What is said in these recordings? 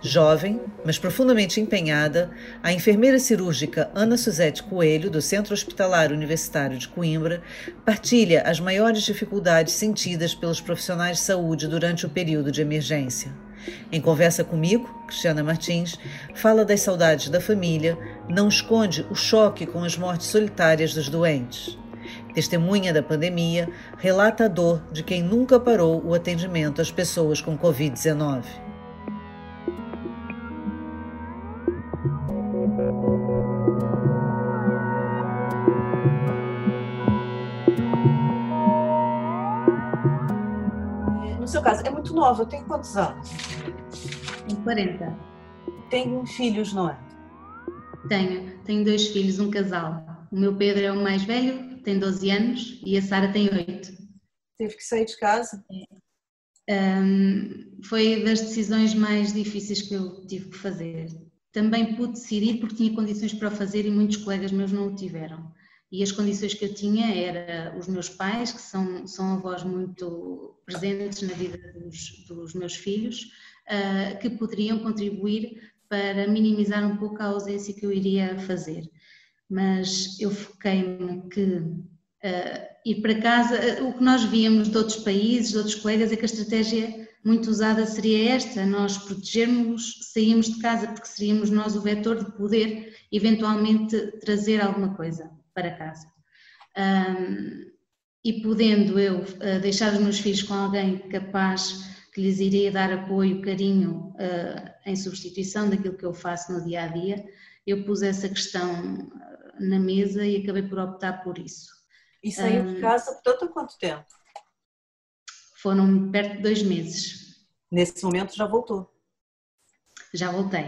Jovem, mas profundamente empenhada, a enfermeira cirúrgica Ana Suzete Coelho, do Centro Hospitalar Universitário de Coimbra, partilha as maiores dificuldades sentidas pelos profissionais de saúde durante o período de emergência. Em conversa comigo, Cristiana Martins fala das saudades da família, não esconde o choque com as mortes solitárias dos doentes. Testemunha da pandemia, relata a dor de quem nunca parou o atendimento às pessoas com Covid-19. caso, é muito nova, tem quantos anos? Tenho 40. Tem filhos, não é? Tenho, tenho dois filhos, um casal. O meu Pedro é o mais velho, tem 12 anos, e a Sara tem 8. Teve que sair de casa? Um, foi das decisões mais difíceis que eu tive que fazer. Também pude decidir porque tinha condições para o fazer e muitos colegas meus não o tiveram. E as condições que eu tinha era os meus pais, que são, são avós muito presentes na vida dos, dos meus filhos, uh, que poderiam contribuir para minimizar um pouco a ausência que eu iria fazer. Mas eu foquei-me que uh, ir para casa, o que nós víamos de outros países, de outros colegas, é que a estratégia muito usada seria esta: nós protegermos, saímos de casa, porque seríamos nós o vetor de poder eventualmente trazer alguma coisa para casa. Um, e podendo eu uh, deixar os meus filhos com alguém capaz que lhes iria dar apoio, carinho uh, em substituição daquilo que eu faço no dia a dia, eu pus essa questão ah, na mesa e acabei por optar por isso. E saiu um, de casa por tanto quanto tempo? Foram perto de dois meses. Nesse momento já voltou? Já voltei.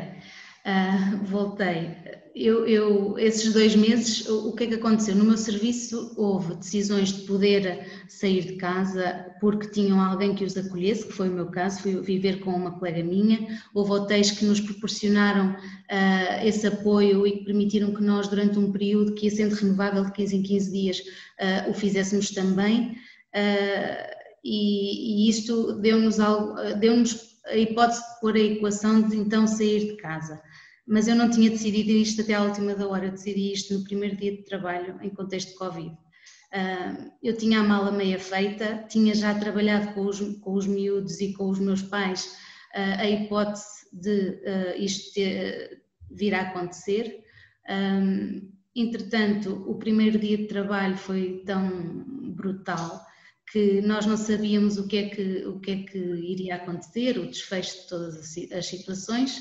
Uh, voltei. Eu, eu, esses dois meses, o, o que é que aconteceu? No meu serviço houve decisões de poder sair de casa porque tinham alguém que os acolhesse, que foi o meu caso, fui viver com uma colega minha. Houve hotéis que nos proporcionaram uh, esse apoio e que permitiram que nós, durante um período que ia sendo renovável de 15 em 15 dias, uh, o fizéssemos também. e, e isto deu-nos deu a hipótese de pôr a equação de então sair de casa mas eu não tinha decidido isto até à última da hora, eu decidi isto no primeiro dia de trabalho em contexto de Covid. Uh, eu tinha a mala meia feita, tinha já trabalhado com os, com os miúdos e com os meus pais uh, a hipótese de uh, isto ter, vir a acontecer. Entretanto, o primeiro dia de trabalho foi tão brutal que nós não sabíamos o que é que, o que, é que iria acontecer, o desfecho de todas as situações.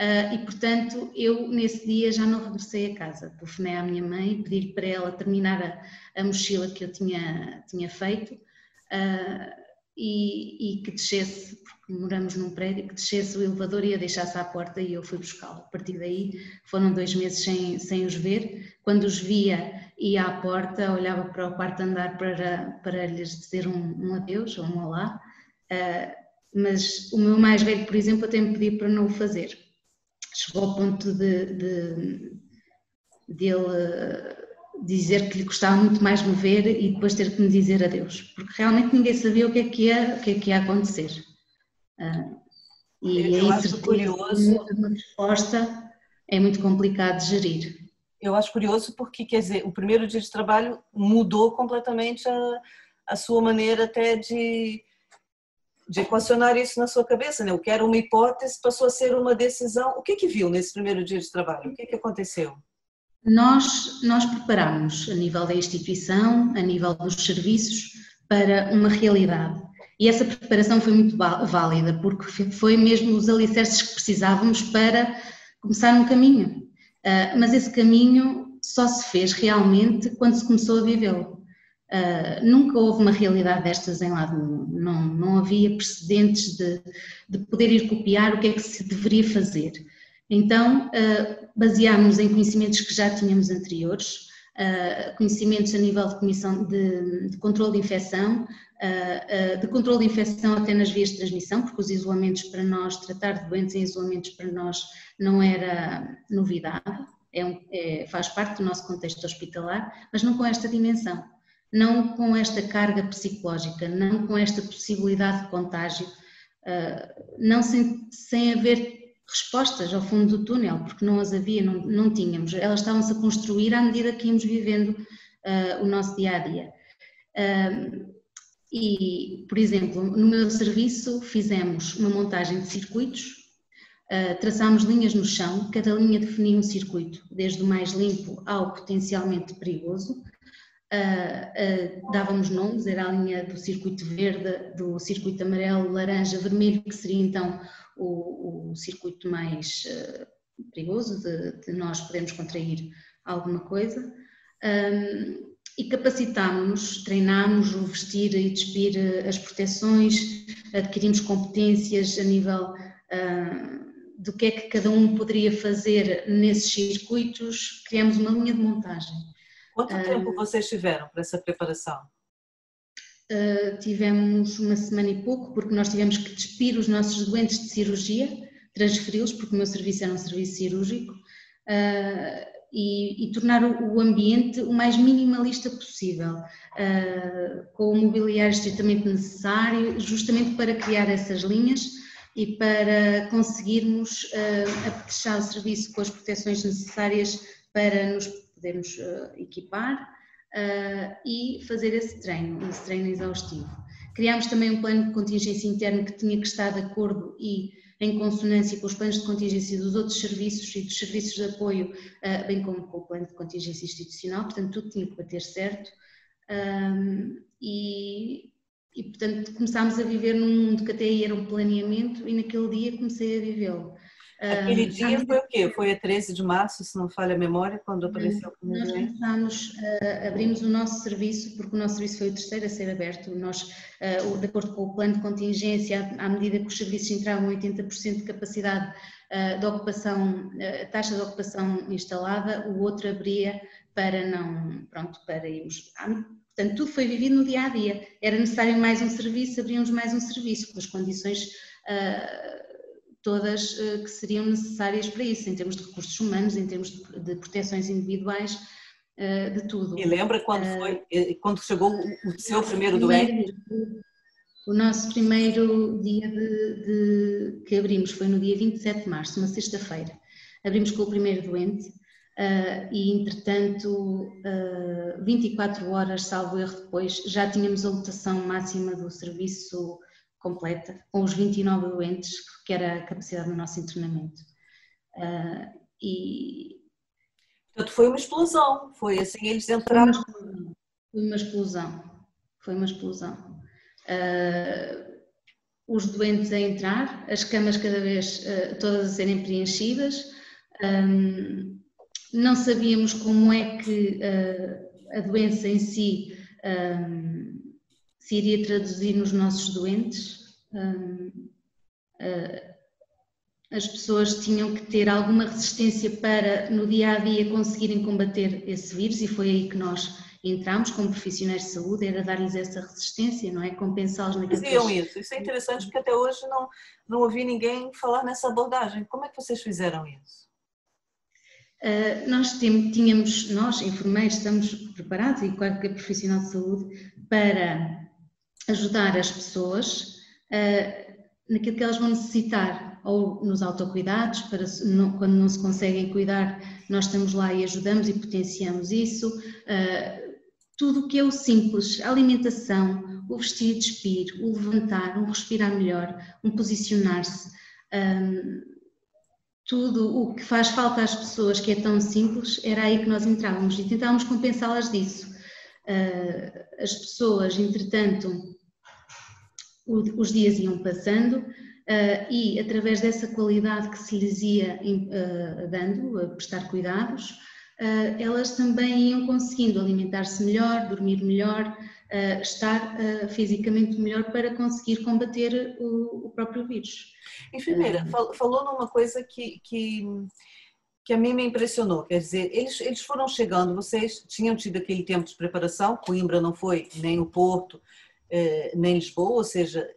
Uh, e, portanto, eu nesse dia já não regressei a casa. Telefonei à minha mãe, pedi para ela terminar a, a, mochila que eu tinha, tinha feito uh, e, e, que descesse, porque moramos num prédio, que descesse o elevador e a deixasse à porta e eu fui buscá-lo. A partir daí foram dois meses sem, sem os ver. Quando os via, ia à porta, olhava para o quarto andar para, para lhes dizer um, um adeus ou um olá. Uh, mas o meu mais velho, por exemplo, até me pediu para não o fazer chegou ao ponto de, de, de ele dizer que lhe gostava muito mais me ver e depois ter que me dizer adeus, porque realmente ninguém sabia o que é que ia, o que é que ia acontecer. Uh, e eu acho curioso. Uma resposta é muito complicado de gerir. Eu acho curioso porque, quer dizer, o primeiro dia de trabalho mudou completamente a, a sua maneira até de, de equacionar isso na sua cabeça, né? O que era uma hipótese passou a ser uma decisão. O que que viu nesse primeiro dia de trabalho? O que que aconteceu? Nós, nós preparamos a nível da instituição, a nível dos serviços, para uma realidade. E essa preparação foi muito válida, porque foi mesmo os alicerces que precisávamos para começar um caminho. Ah, mas esse caminho só se fez realmente quando se começou a vivê-lo. Uh, nunca houve uma realidade destas em lado nenhum, não, não havia precedentes de, de poder ir copiar o que é que se deveria fazer. Então, uh, baseámos em conhecimentos que já tínhamos anteriores, uh, conhecimentos a nível de comissão de, de controle de infecção, de controle de infecção até nas vias de transmissão, porque os isolamentos para nós, tratar de doentes em isolamentos para nós não era novidade, é um, é, faz parte do nosso contexto hospitalar, mas não com esta dimensão. Não com esta carga psicológica, não com esta possibilidade de contágio, não sem, sem haver respostas ao fundo do túnel, porque não as havia, não, não tínhamos. Elas estavam-se a construir à medida que íamos vivendo uh, o nosso dia a dia. Uh, e, por exemplo, no meu serviço fizemos uma montagem de circuitos, traçámos linhas no chão, cada linha definia um circuito, desde o mais limpo ao potencialmente perigoso. Dávamos nomes, era a linha do circuito verde, do circuito amarelo, laranja, vermelho, que seria então o, o circuito mais uh, perigoso de, de, nós podermos contrair alguma coisa. Um, e capacitámos-nos, treinámos o vestir e despir eh, as proteções, adquirimos competências a nível uh, do que é que cada um poderia fazer nesses circuitos, criamos uma linha de montagem. Quanto uh, tempo vocês tiveram para essa preparação? Uh, tivemos uma semana e pouco, porque nós tivemos que despir os nossos doentes de cirurgia, transferi-los, porque o meu serviço era um serviço cirúrgico, uh, e, e, tornar o, ambiente o mais minimalista possível, uh, com o mobiliário estritamente necessário, justamente para criar essas linhas e para conseguirmos uh, apetechar o serviço com as proteções necessárias para nos podermos equipar uh, e fazer esse treino, esse treino exaustivo. Criámos também um plano de contingência interno que tinha que estar de acordo e em consonância com os planos de contingência dos outros serviços e dos serviços de apoio, uh, bem como com o plano de contingência institucional, portanto tudo tinha que bater certo. E, e, portanto começámos a viver num mundo que até aí era um planeamento e naquele dia comecei a vivê-lo. Aquele uh, dia foi o quê? Foi a 13 de março, se não falha a memória, quando apareceu o Nós começámos, uh, abrimos o nosso serviço, porque o nosso serviço foi o terceiro a ser aberto. Nós, uh, de acordo com o plano de contingência, à medida que os serviços entravam 80% de capacidade de ocupação, taxa de ocupação instalada, o outro abria para não, pronto, para irmos. Portanto, tudo foi vivido no dia a dia. Era necessário mais um serviço, abríamos mais um serviço, com as condições todas uh, que seriam necessárias para isso, em termos de recursos humanos, em termos de, proteções individuais, uh, de tudo. E lembra quando eh, foi, quando chegou o seu primeiro doente? O nosso primeiro dia de, de, que abrimos foi no dia 27 de março, uma sexta-feira. Abrimos com o primeiro doente e, entretanto, uh, 24 horas, salvo erro depois, já tínhamos a lotação máxima do serviço completa, com os 29 doentes, que era a capacidade do nosso internamento. Uh, e... Portanto, foi uma explosão, foi assim, eles entraram... Foi uma explosão, foi uma explosão. Uh, os doentes a entrar, as camas cada vez uh, todas a serem preenchidas, um, não sabíamos como é que a doença em si um, se iria traduzir nos nossos doentes. Ah, as pessoas tinham que ter alguma resistência para, no dia a dia, conseguirem combater esse vírus, e foi aí que nós entramos como profissionais de saúde, era dar-lhes essa resistência, não é? Compensá-los naquilo Faziam isso, isso é interessante porque até hoje não, não ouvi ninguém falar nessa abordagem. Como é que vocês fizeram isso? Uh, nós tínhamos, nós enfermeiros, estamos preparados, e claro que é profissional de saúde, para ajudar as pessoas uh, naquilo que elas vão necessitar, ou nos autocuidados, para quando não se conseguem cuidar, nós estamos lá e ajudamos e potenciamos isso. Uh, tudo o que é o simples, a alimentação, o vestir e despir, o levantar, um respirar melhor, um posicionar-se, um, tudo o que faz falta às pessoas que é tão simples, era aí que nós entrávamos e tentávamos compensá-las disso. Uh, as pessoas, entretanto, os dias iam passando uh, e através dessa qualidade que se lhes ia uh, dando, a prestar cuidados, elas também iam conseguindo alimentar-se melhor, dormir melhor, estar fisicamente melhor para conseguir combater o, o próprio vírus. Enfermeira, falou numa coisa que, que que a mim me impressionou. Quer dizer, eles, eles foram chegando, vocês tinham tido aquele tempo de preparação, Coimbra não foi, nem o Porto, eh, nem Lisboa, ou seja,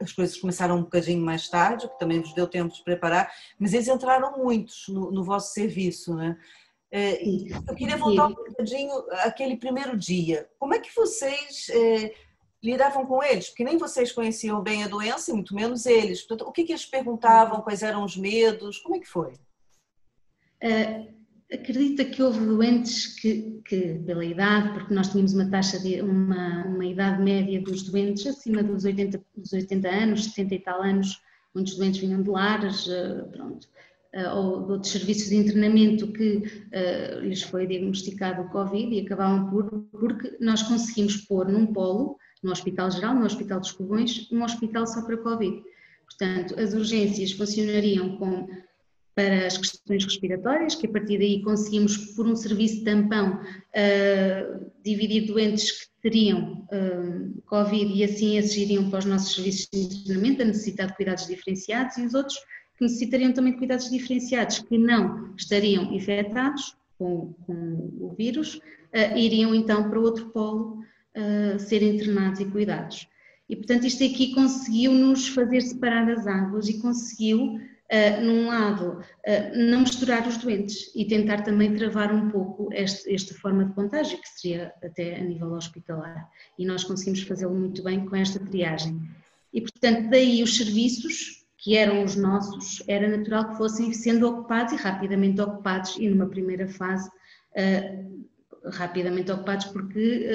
as coisas começaram um bocadinho mais tarde, que também vos deu tempo de preparar, mas eles entraram muitos no, no vosso serviço, né? É, eu queria voltar um bocadinho àquele primeiro dia. Como é que vocês é, lidavam com eles? Porque nem vocês conheciam bem a doença, e muito menos eles. Portanto, o que, que eles perguntavam? Quais eram os medos? Como é que foi? Uh, acredita que houve doentes que, que, pela idade, porque nós tínhamos uma taxa de uma, uma idade média dos doentes acima dos 80, dos 80 anos, 70 e tal anos, muitos doentes vinham de lares, uh, pronto eh, ou de outros serviços de internamento que uh, lhes foi diagnosticado o Covid e acabavam por, porque nós conseguimos pôr num polo, no Hospital Geral, no Hospital dos Covões, um hospital só para Covid. Portanto, as urgências funcionariam com, para as questões respiratórias, que a partir daí conseguimos, por um serviço tampão, uh, dividir doentes que teriam uh, Covid e assim esses iriam para os nossos serviços de internamento, a necessidade de cuidados diferenciados, e os outros que necessitariam também de cuidados diferenciados, que não estariam infectados com, com o vírus, uh, iriam então para outro polo ser internados e cuidados. E portanto isto aqui conseguiu-nos fazer separar as águas e conseguiu, uh, num lado, não misturar os doentes e tentar também travar um pouco este, esta forma de contágio, que seria até a nível hospitalar. E nós conseguimos fazê-lo muito bem com esta triagem. E portanto daí os serviços que eram os nossos, era natural que fossem sendo ocupados e rapidamente ocupados, e numa primeira fase, uh, rapidamente ocupados, porque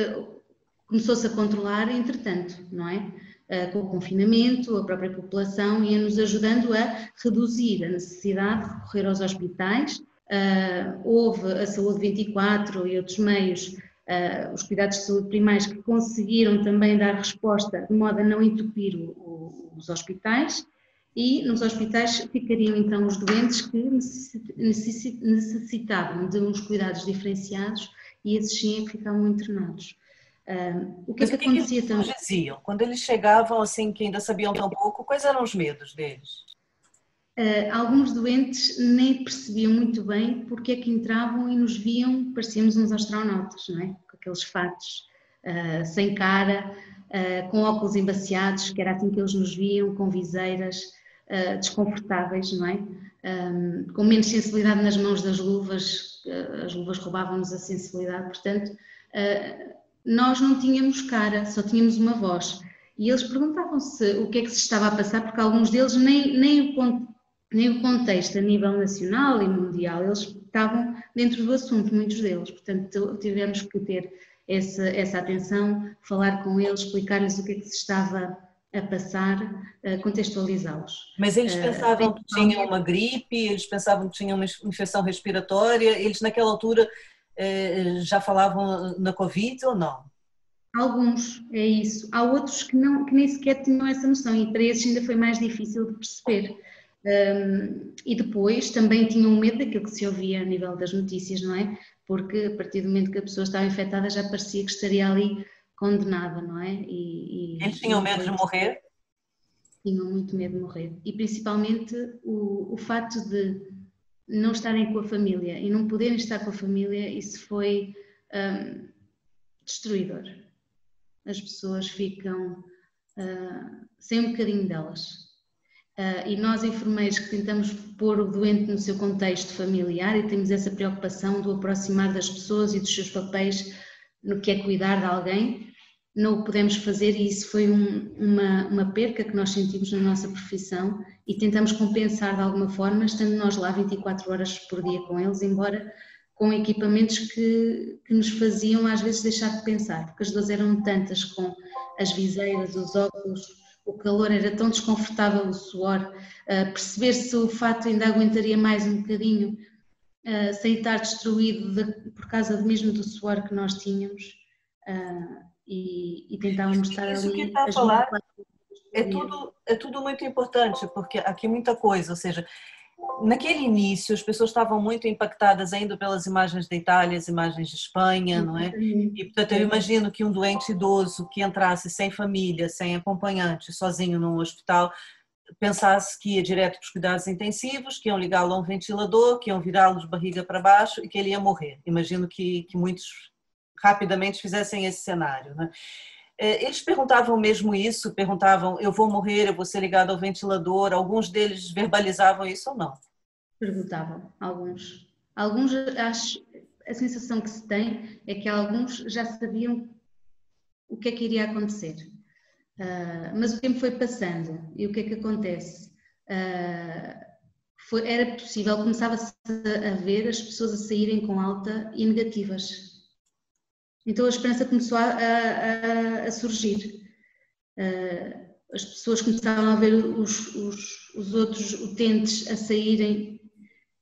começou-se a controlar, entretanto, não é? Uh, com o confinamento, a própria população ia-nos ajudando a reduzir a necessidade de recorrer aos hospitais. houve a Saúde 24 e outros meios Uh, os cuidados de saúde primários que conseguiram também dar resposta de modo a não entupir os hospitais e nos hospitais ficariam então os doentes que necessitavam de uns cuidados diferenciados e esses sim ficavam internados. Uh, o que, é que, que acontecia que também? diziam? Quando eles chegavam, assim, que ainda sabiam tão pouco, quais eram os medos deles? Uh, alguns doentes nem percebiam muito bem porque é que entravam e nos viam, parecíamos uns astronautas, não é? Com aqueles fatos, uh, sem cara, com óculos embaciados, que era assim que eles nos viam, com viseiras, uh, desconfortáveis, não é? Um, com menos sensibilidade nas mãos das luvas, uh, as luvas roubavam-nos a sensibilidade, portanto, uh, nós não tínhamos cara, só tínhamos uma voz. E eles perguntavam-se o que é que se estava a passar, porque alguns deles nem, nem, o, nem o contexto a nível nacional e mundial, eles estavam dentro do assunto, muitos deles, portanto tivemos que ter essa, essa atenção, falar com eles, explicar-lhes o que é que se estava a passar, a contextualizá-los. Mas eles pensavam que tinham uma gripe, eles pensavam que tinham uma infecção respiratória, eles naquela altura eh, já falavam na Covid ou não? Alguns, é isso. Há outros que, não, que nem sequer tinham essa noção e para esses ainda foi mais difícil de perceber. Um, e depois também tinham medo daquilo que se ouvia a nível das notícias, não é? Porque a partir do momento que a pessoa estava infectada já parecia que estaria ali condenada, não é? E, e Eles tinham medo de morrer? Tinham muito medo de morrer. E principalmente o, o facto de não estarem com a família e não poderem estar com a família, isso foi um, destruidor. As pessoas ficam uh, sem um bocadinho delas. Uh, e nós, enfermeiros, que tentamos pôr o doente no seu contexto familiar e temos essa preocupação do aproximar das pessoas e dos seus papéis no que é cuidar de alguém, não o podemos fazer e isso foi um, uma, uma perca que nós sentimos na nossa profissão e tentamos compensar de alguma forma, estando nós lá 24 horas por dia com eles, embora com equipamentos que, que nos faziam às vezes deixar de pensar, porque as dores eram tantas com as viseiras, os óculos, o calor era tão desconfortável, o suor, uh, perceber se o fato ainda aguentaria mais um bocadinho, uh, sem estar destruído de, por causa mesmo do suor que nós tínhamos. Uh, e, e tentávamos estar Isso ali. Que está a falar é tudo, é tudo muito importante, porque aqui muita coisa, ou seja, naquele início as pessoas estavam muito impactadas ainda pelas imagens da Itália, as imagens de Espanha, não é? E portanto eu imagino que um doente idoso que entrasse sem família, sem acompanhante, sozinho num hospital, pensasse que ia direto para os cuidados intensivos, que iam ligá-lo a um ventilador, que iam virá-lo de barriga para baixo e que ele ia morrer. Imagino que, que muitos rapidamente fizessem esse cenário. Né? É, eles perguntavam mesmo isso, perguntavam: eu vou morrer, eu vou ser ligado ao ventilador. Alguns deles verbalizavam isso ou não? Perguntavam, alguns. Alguns, acho, a sensação que se tem é que alguns já sabiam o que é que iria acontecer. Uh, mas o tempo foi passando e o que é que acontece? Uh, foi, era possível, começava-se a ver as pessoas a saírem com alta e negativas. Então a esperança começou a, a, a surgir. Uh, as pessoas começavam a ver os, os, os, outros utentes a saírem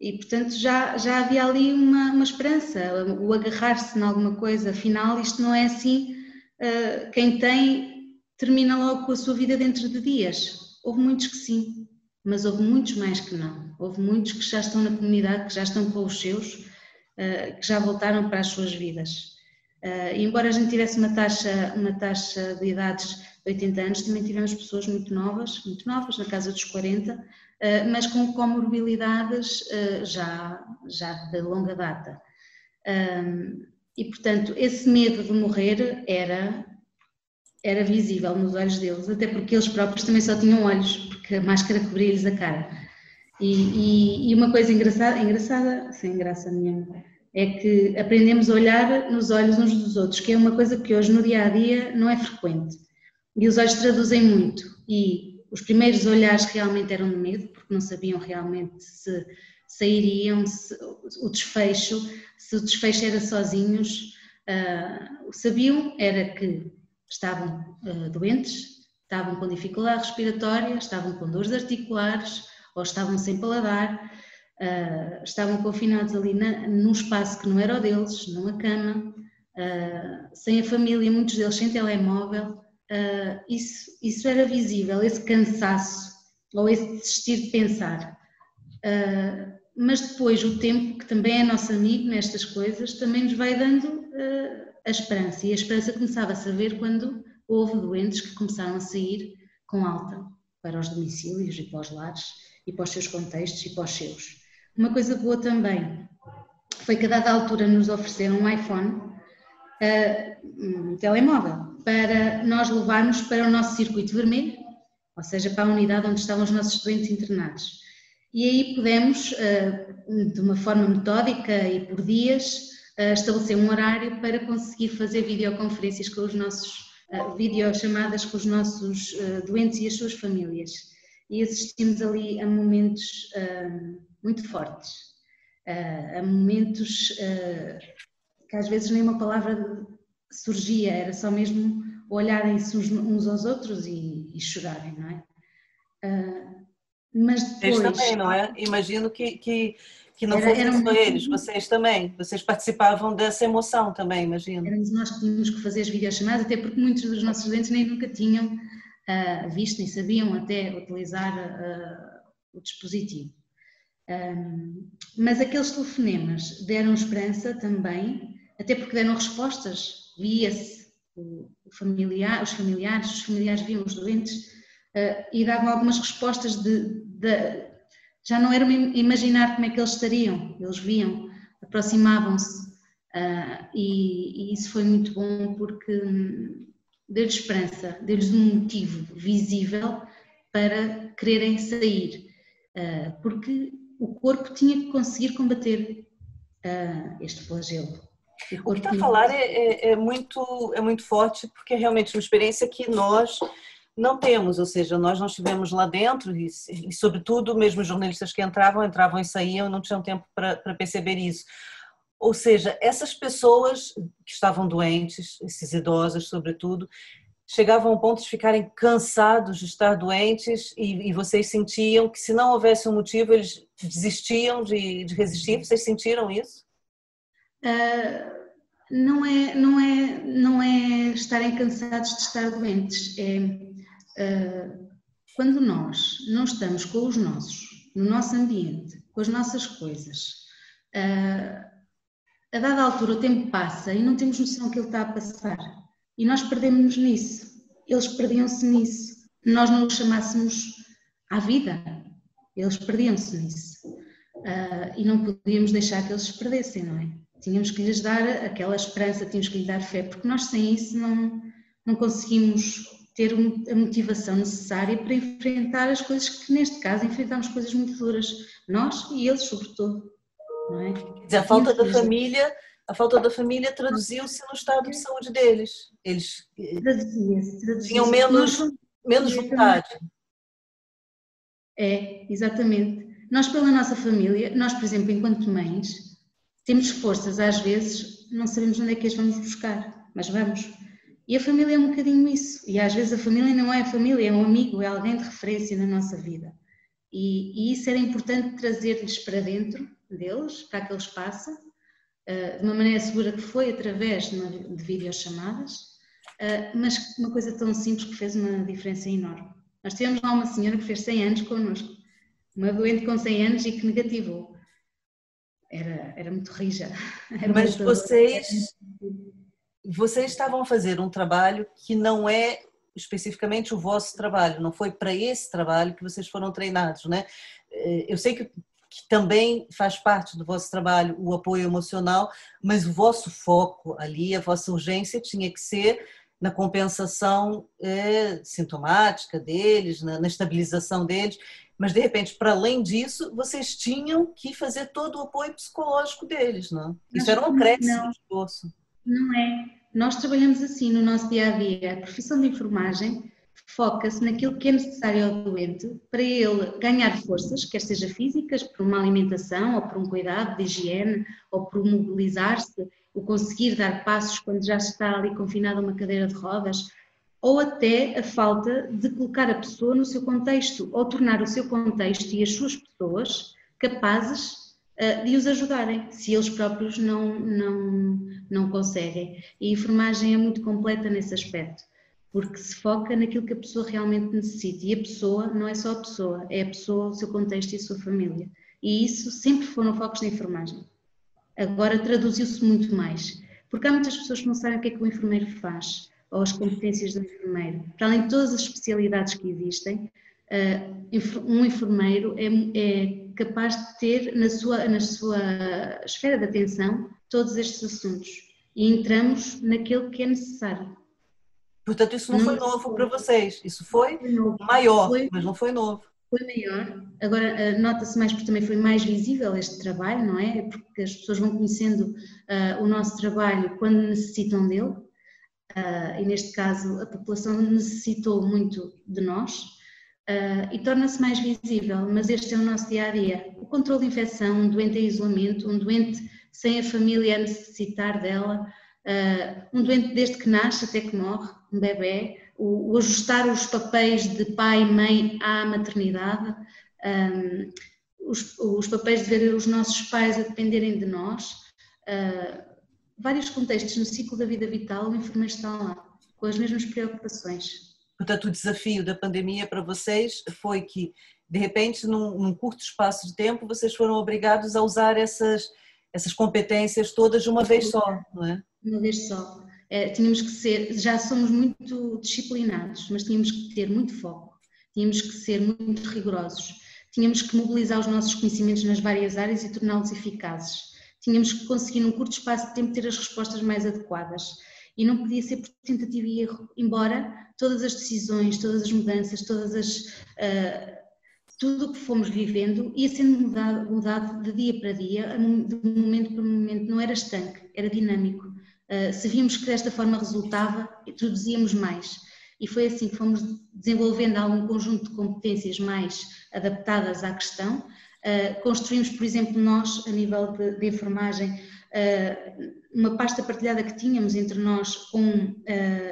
e, portanto, já, já havia ali uma, uma esperança, o agarrar-se em alguma coisa. Afinal, isto não é assim. Uh, quem tem termina logo com a sua vida dentro de dias. Houve muitos que sim, mas houve muitos mais que não. Houve muitos que já estão na comunidade, que já estão com os seus, uh, que já voltaram para as suas vidas. Uh, embora a gente tivesse uma taxa, uma taxa de idades de 80 anos, também tivemos pessoas muito novas, muito novas, na casa dos 40, uh, mas com comorbilidades uh, já, já de longa data. e, portanto, esse medo de morrer era, era visível nos olhos deles, até porque eles próprios também só tinham olhos, porque a máscara cobria-lhes a cara. E, e, e, uma coisa engraçada, engraçada, sem graça nenhuma, é que aprendemos a olhar nos olhos uns dos outros, que é uma coisa que hoje no dia a dia não é frequente. E os olhos traduzem muito. E os primeiros olhares realmente eram de medo, porque não sabiam realmente se sairiam, se, o desfecho, se o desfecho era sozinhos. Uh, sabiam era que estavam uh, doentes, estavam com dificuldade respiratória, estavam com dores articulares ou estavam sem paladar uh, estavam confinados ali na, num espaço que não era o deles, numa cama, uh, sem a família, muitos deles sem telemóvel. Uh, isso, isso era visível, esse cansaço ou esse desistir de pensar. mas depois o tempo, que também é nosso amigo nestas coisas, também nos vai dando a esperança. E a esperança começava-se a ver quando houve doentes que começaram a sair com alta para os domicílios e para os lares e para os seus contextos e para os seus. Uma coisa boa também foi que a dada altura nos ofereceram um iPhone, uh, um telemóvel, para nós levarmos para o nosso circuito vermelho, ou seja, para a unidade onde estavam os nossos doentes internados. E aí pudemos, uh, de uma forma metódica e por dias, uh, estabelecer um horário para conseguir fazer videoconferências com os nossos, videochamadas com os nossos doentes e as suas famílias. E assistimos ali a momentos muito fortes, uh, a momentos uh, que às vezes nem uma palavra surgia, era só mesmo olharem-se uns, uns, aos outros e, e chorarem, não é? Uh, mas depois... Vocês também, não é? Imagino que, que, que não fossem só eles, vocês também, vocês participavam dessa emoção também, imagino. Éramos nós que tínhamos que fazer as videochamadas, até porque muitos dos nossos doentes nem nunca tinham uh, visto, nem sabiam até utilizar uh, o dispositivo. Um, mas aqueles telefonemas deram esperança também, até porque deram respostas, via-se familiar, os familiares, os familiares viam os doentes uh, e davam algumas respostas de, de, já não era imaginar como é que eles estariam, eles viam, aproximavam-se uh, e, e, isso foi muito bom porque hum, deu-lhes esperança, deu-lhes um motivo visível para quererem sair, uh, porque o corpo tinha que conseguir combater uh, este flagelo. O, o que está a falar é, é, é, muito, é muito forte, porque é realmente uma experiência que nós não temos, ou seja, nós não estivemos lá dentro e, e sobretudo, mesmo os jornalistas que entravam, entravam e saíam não tinham tempo para perceber isso. Ou seja, essas pessoas que estavam doentes, esses idosos sobretudo, chegavam ao ponto de ficarem cansados de estar doentes e, e, vocês sentiam que se não houvesse um motivo eles desistiam de, de resistir? Vocês sentiram isso? Uh, não é não é não é estarem cansados de estar doentes. É uh, quando nós não estamos com os nossos, no nosso ambiente, com as nossas coisas. Uh, a dada altura o tempo passa e não temos noção que ele está a passar e nós perdemos-nos nisso. Eles perdiam-se nisso. Nós não os chamássemos à vida, eles perdiam-se nisso. Uh, e não podíamos deixar que eles se perdessem, não é? Tínhamos que lhes dar aquela esperança, tínhamos que lhes dar fé, porque nós sem isso não, não conseguimos ter a motivação necessária para enfrentar as coisas que, neste caso, enfrentamos coisas muito duras, nós e eles, sobretudo. Não é? a falta da família a falta da família traduziu-se no estado de saúde deles. Eles traduzia-se, traduzia tinham menos, menos vontade. É, exatamente. Nós, pela nossa família, nós, por exemplo, enquanto mães, temos forças, às vezes, não sabemos onde é que as vamos buscar, mas vamos. E a família é um bocadinho isso. E às vezes a família não é a família, é um amigo, é alguém de referência na nossa vida. E, e isso era importante trazer-lhes para dentro deles, para aquele espaço, de uma maneira segura que foi através de, de videochamadas, uh, mas uma coisa tão simples que fez uma diferença enorme. Nós tivemos lá uma senhora que fez 100 anos connosco, uma doente com 100 anos e que negativou. Era, era muito rija. Era mas muito... vocês, vocês estavam a fazer um trabalho que não é especificamente o vosso trabalho, não foi para esse trabalho que vocês foram treinados, né? Eh, eu sei que, que, também faz parte do vosso trabalho o apoio emocional, mas o vosso foco ali, a vossa urgência tinha que ser na compensação é, sintomática deles, na, na estabilização deles, mas de repente, para além disso, vocês tinham que fazer todo o apoio psicológico deles, não? Isso era um acréscimo de esforço. Não é. Nós trabalhamos assim no nosso dia a dia. A profissão de enfermagem foca-se naquilo que é necessário ao doente para ele ganhar forças, quer seja físicas, por uma alimentação, ou por um cuidado de higiene, ou por mobilizar-se, o conseguir dar passos quando já está ali confinado a uma cadeira de rodas, ou até a falta de colocar a pessoa no seu contexto, ou tornar o seu contexto e as suas pessoas capazes uh, de os ajudarem, se eles próprios não, não, não conseguem. E a enfermagem é muito completa nesse aspecto, porque se foca naquilo que a pessoa realmente necessita. E a pessoa não é só a pessoa, é a pessoa, o seu contexto e a sua família. E isso sempre foram focos da enfermagem. Agora traduziu-se muito mais, porque há muitas pessoas que não sabem o que é que o enfermeiro faz, ou as competências do enfermeiro. Para além de todas as especialidades que existem, eh, um enfermeiro é, é capaz de ter na sua, na sua esfera de atenção todos estes assuntos e entramos naquele que é necessário. Portanto, isso não, não foi novo. para vocês, isso foi, foi maior, foi, mas não foi novo. Foi maior, agora eh, nota-se mais porque também foi mais visível este trabalho, não é? Porque as pessoas vão conhecendo uh, o nosso trabalho quando necessitam dele, uh, e neste caso a população necessitou muito de nós, Uh, e torna-se mais visível, mas este é o nosso dia a dia. O controle de infecção, um doente em isolamento, um doente sem a família a necessitar dela, um doente desde que nasce até que morre, um bebê, o, o ajustar os papéis de pai e mãe à maternidade, um, os, os, papéis de ver os nossos pais a dependerem de nós, uh, vários contextos no ciclo da vida vital, o enfermeiro está lá, com as mesmas preocupações. Portanto, o desafio da pandemia para vocês foi que, de repente, num, num, curto espaço de tempo, vocês foram obrigados a usar essas, essas competências todas de uma vez só, não é? Uma vez só. É, tínhamos que ser, já somos muito disciplinados, mas tínhamos que ter muito foco, tínhamos que ser muito rigorosos, tínhamos que mobilizar os nossos conhecimentos nas várias áreas e torná-los eficazes. Tínhamos que conseguir, num curto espaço de tempo, ter as respostas mais adequadas e não podia ser por tentativa e erro, embora todas as decisões, todas as mudanças, todas as uh, tudo o que fomos vivendo ia sendo mudado, mudado de dia para dia, de momento para momento, não era estanque, era dinâmico. Uh, se víamos que desta forma resultava, introduzíamos mais. E foi assim que fomos desenvolvendo algum conjunto de competências mais adaptadas à questão. Uh, construímos, por exemplo, nós, a nível de, de enfermagem, uma pasta partilhada que tínhamos entre nós com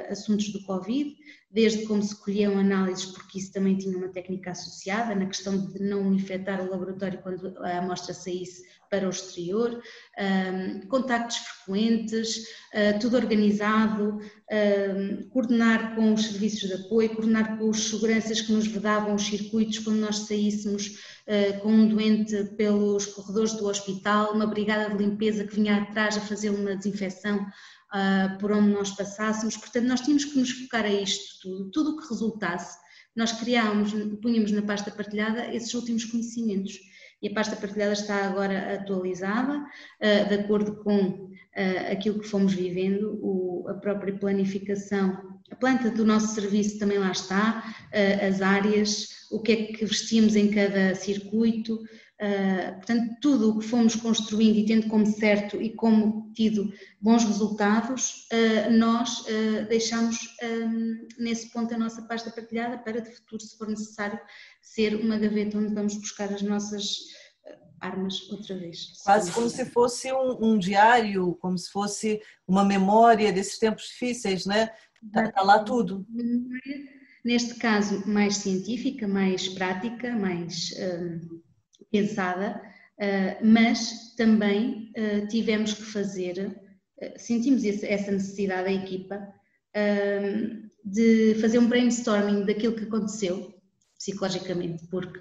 assuntos do Covid, desde como se colhiam análises, porque isso também tinha uma técnica associada, na questão de não infectar o laboratório quando a amostra saísse para o exterior, um, contactos frequentes, uh, tudo organizado, um, coordenar com os serviços de apoio, coordenar com os seguranças que nos vedavam os circuitos quando nós saíssemos uh, com um doente pelos corredores do hospital, uma brigada de limpeza que vinha atrás a fazer uma desinfecção uh, por onde nós passássemos. Portanto, nós tínhamos que nos focar a isto tudo, tudo o que resultasse. Nós criámos, punhamos na pasta partilhada esses últimos conhecimentos. E a pasta partilhada está agora atualizada, uh, de acordo com uh, aquilo que fomos vivendo, a própria planificação, a planta do nosso serviço também lá está, as áreas, o que é que vestimos em cada circuito, Uh, portanto, tudo o que fomos construindo e tendo como certo e como tido bons resultados, uh, nós uh, deixamos um, nesse ponto a nossa pasta partilhada para de futuro, se for necessário, ser uma gaveta onde vamos buscar as nossas armas outra vez. Quase como se fosse um, um, diário, como se fosse uma memória desses tempos difíceis, né? Está tá lá tudo. Neste caso, mais científica, mais prática, mais pensada, eh, mas também eh, tivemos que fazer, eh, sentimos essa necessidade da equipa de fazer um brainstorming daquilo que aconteceu psicologicamente, porque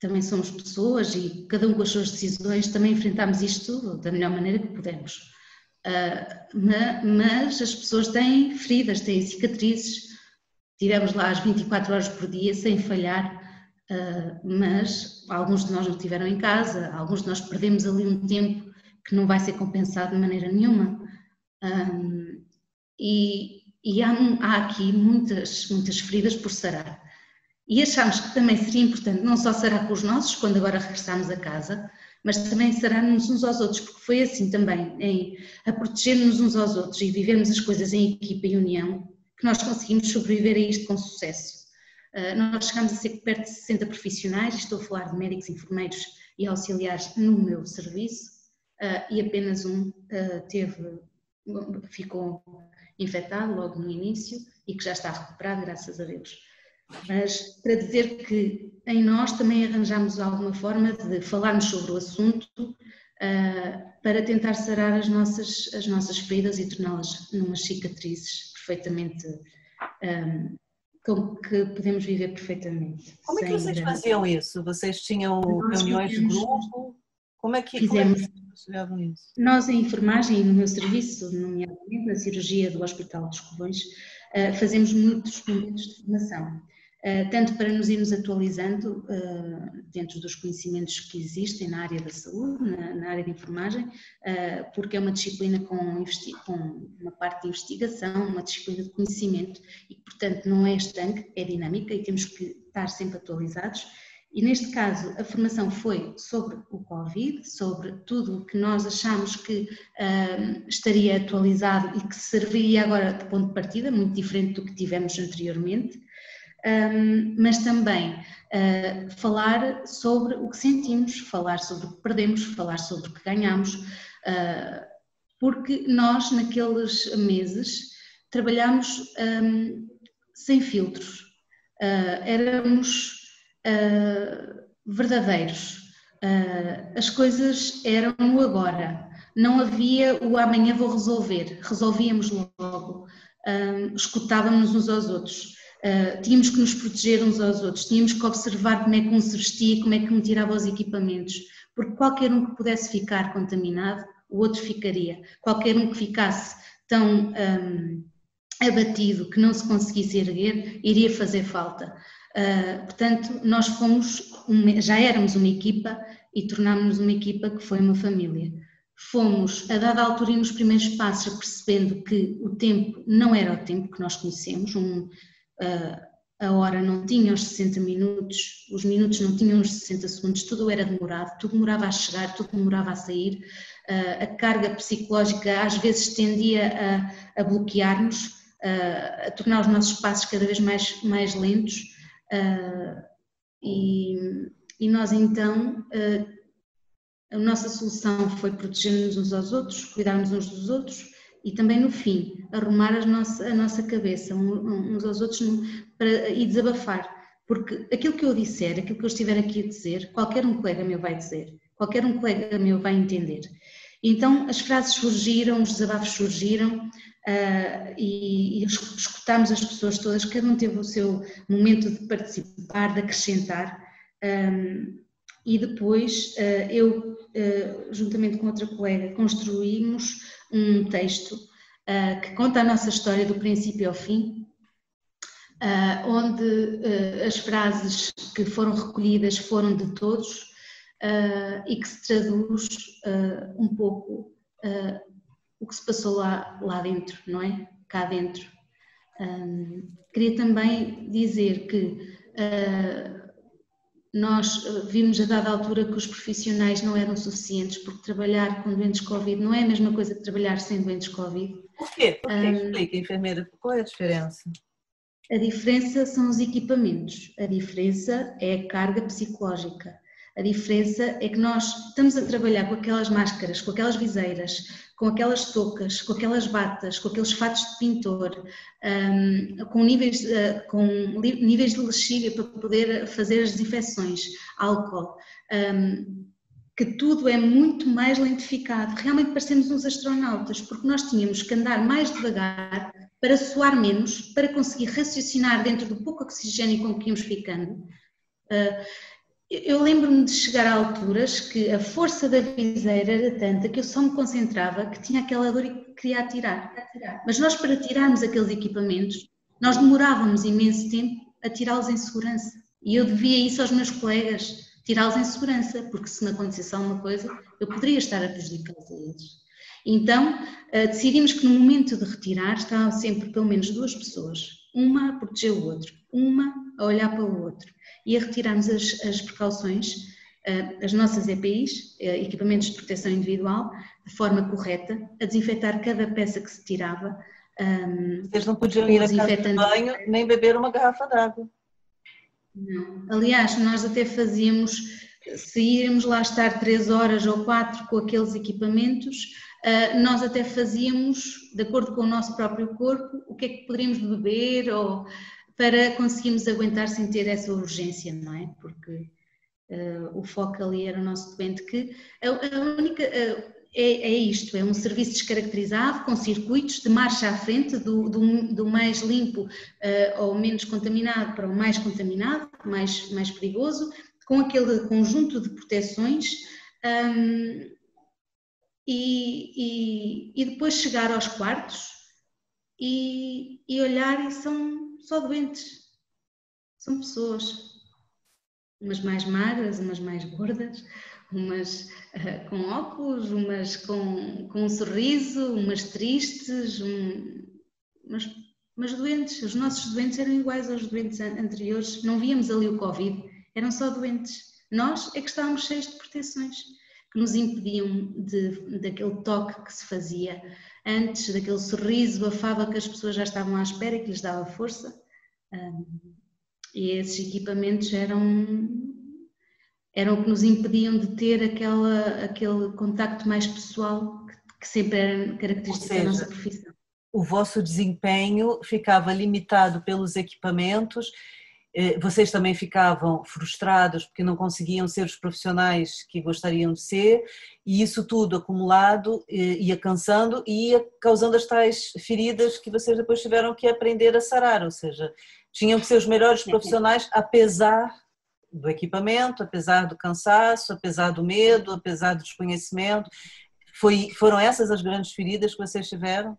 também somos pessoas e cada um com as suas decisões também enfrentamos isto da melhor maneira que podemos. mas as pessoas têm feridas, têm cicatrizes, tivemos lá as 24 horas por dia sem falhar mas alguns de nós não estiveram em casa, alguns de nós perdemos ali um tempo que não vai ser compensado de maneira nenhuma. Um, e, e há, há, aqui muitas, muitas feridas por sarar. E achamos que também seria importante não só sarar com os nossos, quando agora regressarmos a casa, mas também sararmos uns aos outros, porque foi assim também, em, a proteger-nos uns aos outros e vivermos as coisas em equipa e união, que nós conseguimos sobreviver a isto com sucesso. Ah, nós chegamos a ser perto de 60 profissionais, estou a falar de médicos, enfermeiros e auxiliares no meu serviço, ah, e apenas um ah, teve, ficou infectado logo no início e que já está recuperado, graças a Deus. Mas para dizer que em nós também arranjamos alguma forma de falarmos sobre o assunto para tentar sarar as nossas, as nossas feridas e torná-las numas cicatrizes perfeitamente um, com que podemos viver perfeitamente. Como é que vocês grande... faziam isso? Vocês tinham nós reuniões fizemos, de grupo? Como é que, fizemos, como é que isso? Nós em enfermagem, no meu serviço, nomeadamente na cirurgia do Hospital dos Covões, eh, fazemos muitos momentos de formação. Eh, tanto para nos irmos atualizando eh, dentro dos conhecimentos que existem na área da saúde, na, área de enfermagem, eh, porque é uma disciplina com, uma parte de investigação, uma disciplina de conhecimento e, portanto, não é estanque, é dinâmica e temos que estar sempre atualizados. E neste caso, a formação foi sobre o Covid, sobre tudo o que nós achamos que uh, estaria atualizado e que serviria agora de ponto de partida, muito diferente do que tivemos anteriormente um, mas também uh, falar sobre o que sentimos, falar sobre o que perdemos, falar sobre o que ganhamos, uh, porque nós naqueles meses trabalhamos um, sem filtros, uh, éramos verdadeiros, as coisas eram o agora, não havia o amanhã vou resolver, resolvíamos logo, escutávamos uns aos outros. Uh, tínhamos que nos proteger uns aos outros, tínhamos que observar como é que um se vestia, como é que um tirava os equipamentos, porque qualquer um que pudesse ficar contaminado, o outro ficaria. Qualquer um que ficasse tão um, abatido que não se conseguisse erguer, iria fazer falta. Uh, portanto, nós fomos, uma, já éramos uma equipa e tornámos-nos uma equipa que foi uma família. Fomos, a dada altura nos primeiros passos, percebendo que o tempo não era o tempo que nós conhecemos, um, a hora não tinha os 60 minutos, os minutos não tinham os 60 segundos, tudo era demorado, tudo demorava a chegar, tudo demorava a sair, a carga psicológica às vezes tendia a, a bloquear-nos, a tornar os nossos passos cada vez mais, mais lentos. E, e nós então a nossa solução foi protegermos uns aos outros, cuidarmos uns dos outros e também no fim, arrumar a nossa, a nossa cabeça uns aos outros para, e desabafar. Porque aquilo que eu disser, aquilo que eu estiver aqui a dizer, qualquer um colega meu vai dizer, qualquer um colega meu vai entender. Então as frases surgiram, os desabafos surgiram uh, e, e escutámos as pessoas todas, cada um teve o seu momento de participar, de acrescentar. Um, e depois uh, eu, uh, juntamente com outra colega, construímos um texto uh, que conta a nossa história do princípio ao fim, uh, onde uh, as frases que foram recolhidas foram de todos e que se traduz um pouco o que se passou lá, lá dentro, não é? Cá dentro. Um, queria também dizer que nós eh, vimos a dada altura que os profissionais não eram suficientes, porque trabalhar com doentes Covid não é a mesma coisa que trabalhar sem doentes Covid. Por quê? Por quê? Um, Explica, enfermeira, qual é a diferença? A diferença são os equipamentos, a diferença é a carga psicológica. A diferença é que nós estamos a trabalhar com aquelas máscaras, com aquelas viseiras, com aquelas toucas, com aquelas batas, com aqueles fatos de pintor, um, com, níveis, uh, com níveis de lexívia para poder fazer as desinfecções, álcool, um, que tudo é muito mais lentificado. Realmente parecemos uns astronautas, porque nós tínhamos que andar mais devagar para suar menos, para conseguir raciocinar dentro do pouco oxigênio com que íamos ficando. Uh, eu lembro-me de chegar a alturas que a força da viseira era tanta que eu só me concentrava que tinha aquela dor e queria atirar. Mas nós, para tirarmos aqueles equipamentos, nós demorávamos imenso tempo a tirá-los em segurança. E eu devia isso aos meus colegas, tirá-los em segurança, porque se me acontecesse alguma coisa, eu poderia estar a prejudicá-los a eles. Então, eh, decidimos que no momento de retirar estavam sempre pelo menos duas pessoas, uma a proteger o outro, uma a olhar para o outro e a retirarmos as, as precauções, eh, as nossas EPIs, eh, equipamentos de proteção individual, de forma correta, a desinfetar cada peça que se tirava. Ehm, Vocês não podiam ir a casa de banho nem beber uma garrafa d'água. Não. Aliás, nós até fazíamos, se íamos lá estar três horas ou quatro com aqueles equipamentos, eh, nós até fazíamos, de acordo com o nosso próprio corpo, o que é que poderíamos beber ou para conseguirmos aguentar sem ter essa urgência, não é? Porque uh, o foco ali era o nosso doente que a, a única uh, é, é, isto, é um serviço descaracterizado com circuitos de marcha à frente do, do, do mais limpo uh, ou menos contaminado para o mais contaminado, mais, mais perigoso, com aquele conjunto de proteções um, e, e, e, depois chegar aos quartos e, e olhar e são só doentes. São pessoas. Umas mais magras, umas mais gordas, umas uh, com óculos, umas com, com um sorriso, umas tristes, um, mas, mas doentes. Os nossos doentes eram iguais aos doentes anteriores. Não víamos ali o Covid, eram só doentes. Nós é que estávamos cheios de proteções que nos impediam de, daquele toque que se fazia antes, daquele sorriso afável que as pessoas já estavam à espera e que lhes dava força. e esses equipamentos eram, eram o que nos impediam de ter aquela, aquele contacto mais pessoal que, que sempre era característica seja, da nossa profissão. O vosso desempenho ficava limitado pelos equipamentos vocês também ficavam frustrados porque não conseguiam ser os profissionais que gostariam de ser, e isso tudo acumulado eh, ia cansando e ia causando as tais feridas que vocês depois tiveram que aprender a sarar, ou seja, tinham que ser os melhores profissionais apesar do equipamento, apesar do cansaço, apesar do medo, apesar do desconhecimento. Foi, foram essas as grandes feridas que vocês tiveram?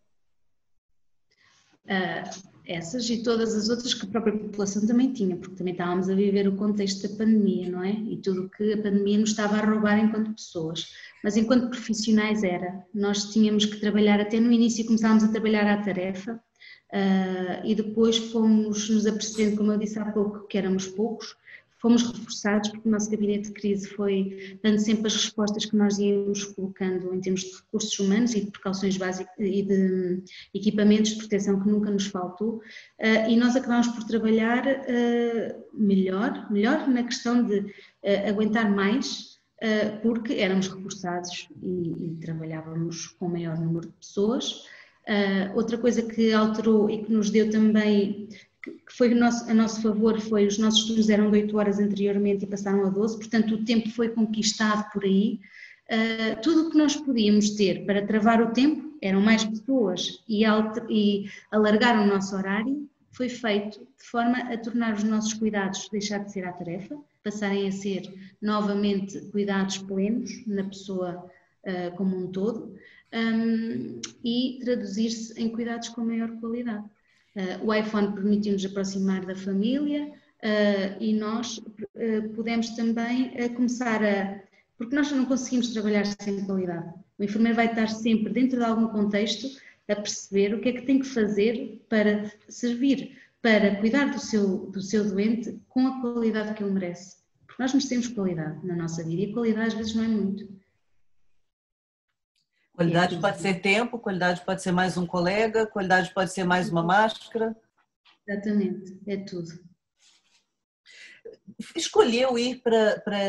Uh essas e todas as outras que a própria população também tinha, porque também estávamos a viver o contexto da pandemia, não é? E tudo o que a pandemia nos estava a roubar enquanto pessoas. Mas enquanto profissionais era, nós tínhamos que trabalhar, até no início começámos a trabalhar à tarefa uh, e depois fomos nos apercebendo, como eu disse há pouco, que éramos poucos, fomos reforçados porque o nosso gabinete de crise foi dando sempre as respostas que nós íamos colocando em termos de recursos humanos e de precauções básicas e de equipamentos de proteção que nunca nos faltou eh, e nós acabámos por trabalhar eh, melhor, melhor na questão de eh, aguentar mais porque éramos reforçados e, trabalhávamos com maior número de pessoas. outra coisa que alterou e que nos deu também que foi nosso, a nosso favor foi os nossos estudos eram de 8 horas anteriormente e passaram a 12, portanto o tempo foi conquistado por aí. Uh, tudo o que nós podíamos ter para travar o tempo eram mais pessoas e, e alargar o nosso horário foi feito de forma a tornar os nossos cuidados deixar de ser a tarefa, passarem a ser novamente cuidados plenos na pessoa uh, como um todo um, e traduzir-se em cuidados com maior qualidade. Uh, o iPhone permitiu-nos aproximar da família uh, e nós uh, pudemos também começar a. Porque nós não conseguimos trabalhar sem qualidade. O enfermeiro vai estar sempre dentro de algum contexto a perceber o que é que tem que fazer para servir, para cuidar do seu, do seu doente com a qualidade que ele merece. Nós merecemos qualidade na nossa vida e qualidade às vezes não é muito. Qualidade é pode ser tempo, qualidade pode ser mais um colega, qualidade pode ser mais uma máscara. Exatamente, é tudo. Escolheu ir para, para,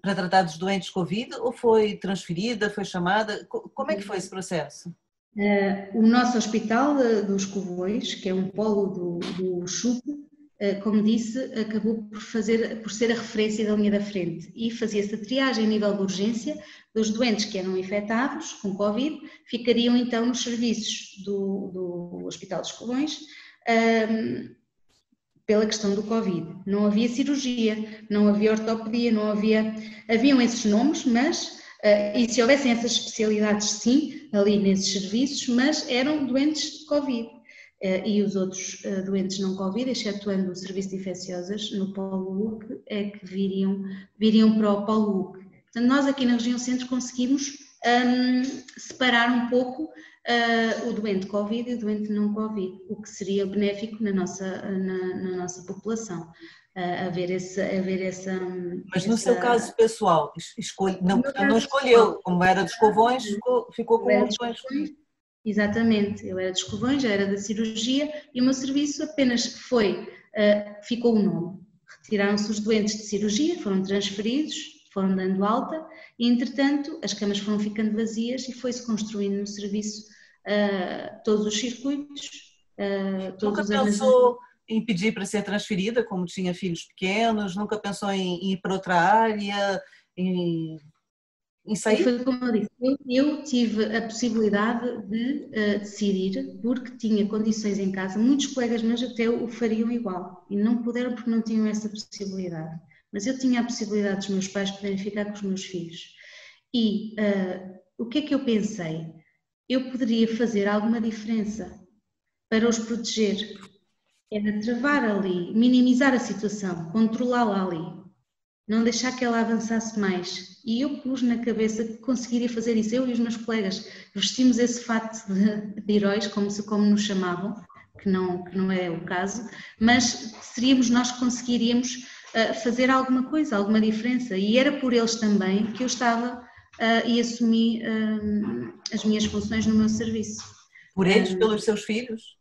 para tratar dos doentes Covid ou foi transferida, foi chamada? Como é que foi esse processo? Uh, o nosso hospital uh, dos Covões, que é um polo do, do CHUP, uh, como disse, acabou por, fazer, por ser a referência da linha da frente e fazia-se a triagem a nível de urgência dos doentes que eram infectados com Covid, ficariam então nos serviços do, do Hospital dos Covões pela questão do Covid. Não havia cirurgia, não havia ortopedia, não havia. Haviam esses nomes, mas Uh, e se houvessem essas especialidades, sim, ali nesses serviços, mas eram doentes de Covid. Uh, e os outros uh, doentes não Covid, excetuando o serviço de infecciosas, no Polo UC, é que viriam, viriam para o Polo UC. Portanto, nós aqui na região centro conseguimos um, separar um pouco o doente Covid e o doente não Covid, o que seria benéfico na nossa, na, na nossa população a ver, esse, a ver essa. Mas no essa... seu caso pessoal, escolhe, não, não escolheu, como era dos covões, ficou, ficou com opções. Exatamente, eu era dos covões, já era da cirurgia e o meu serviço apenas foi, uh, ficou o nome. Retiraram-se os doentes de cirurgia, foram transferidos, foram dando alta e, entretanto, as camas foram ficando vazias e foi-se construindo no serviço uh, todos os circuitos, uh, todos Nunca os pensou em pedir para ser transferida, como tinha filhos pequenos, nunca pensou em ir para outra área, em, em sair? Foi como eu disse, eu, eu tive a possibilidade de uh, decidir, porque tinha condições em casa, muitos colegas meus até o fariam igual, e não puderam porque não tinham essa possibilidade. Mas eu tinha a possibilidade dos meus pais poderem ficar com os meus filhos. E uh, o que é que eu pensei? Eu poderia fazer alguma diferença para os proteger, era travar ali, minimizar a situação, controlá-la ali, não deixar que ela avançasse mais. E eu pus na cabeça que conseguiria fazer isso. Eu e os meus colegas vestimos esse fato de, de heróis, como, se, como nos chamavam, que não, que não é o caso, mas seríamos nós que conseguiríamos uh, fazer alguma coisa, alguma diferença. E era por eles também que eu estava uh, e assumi uh, as minhas funções no meu serviço. Por eles, pelos seus filhos?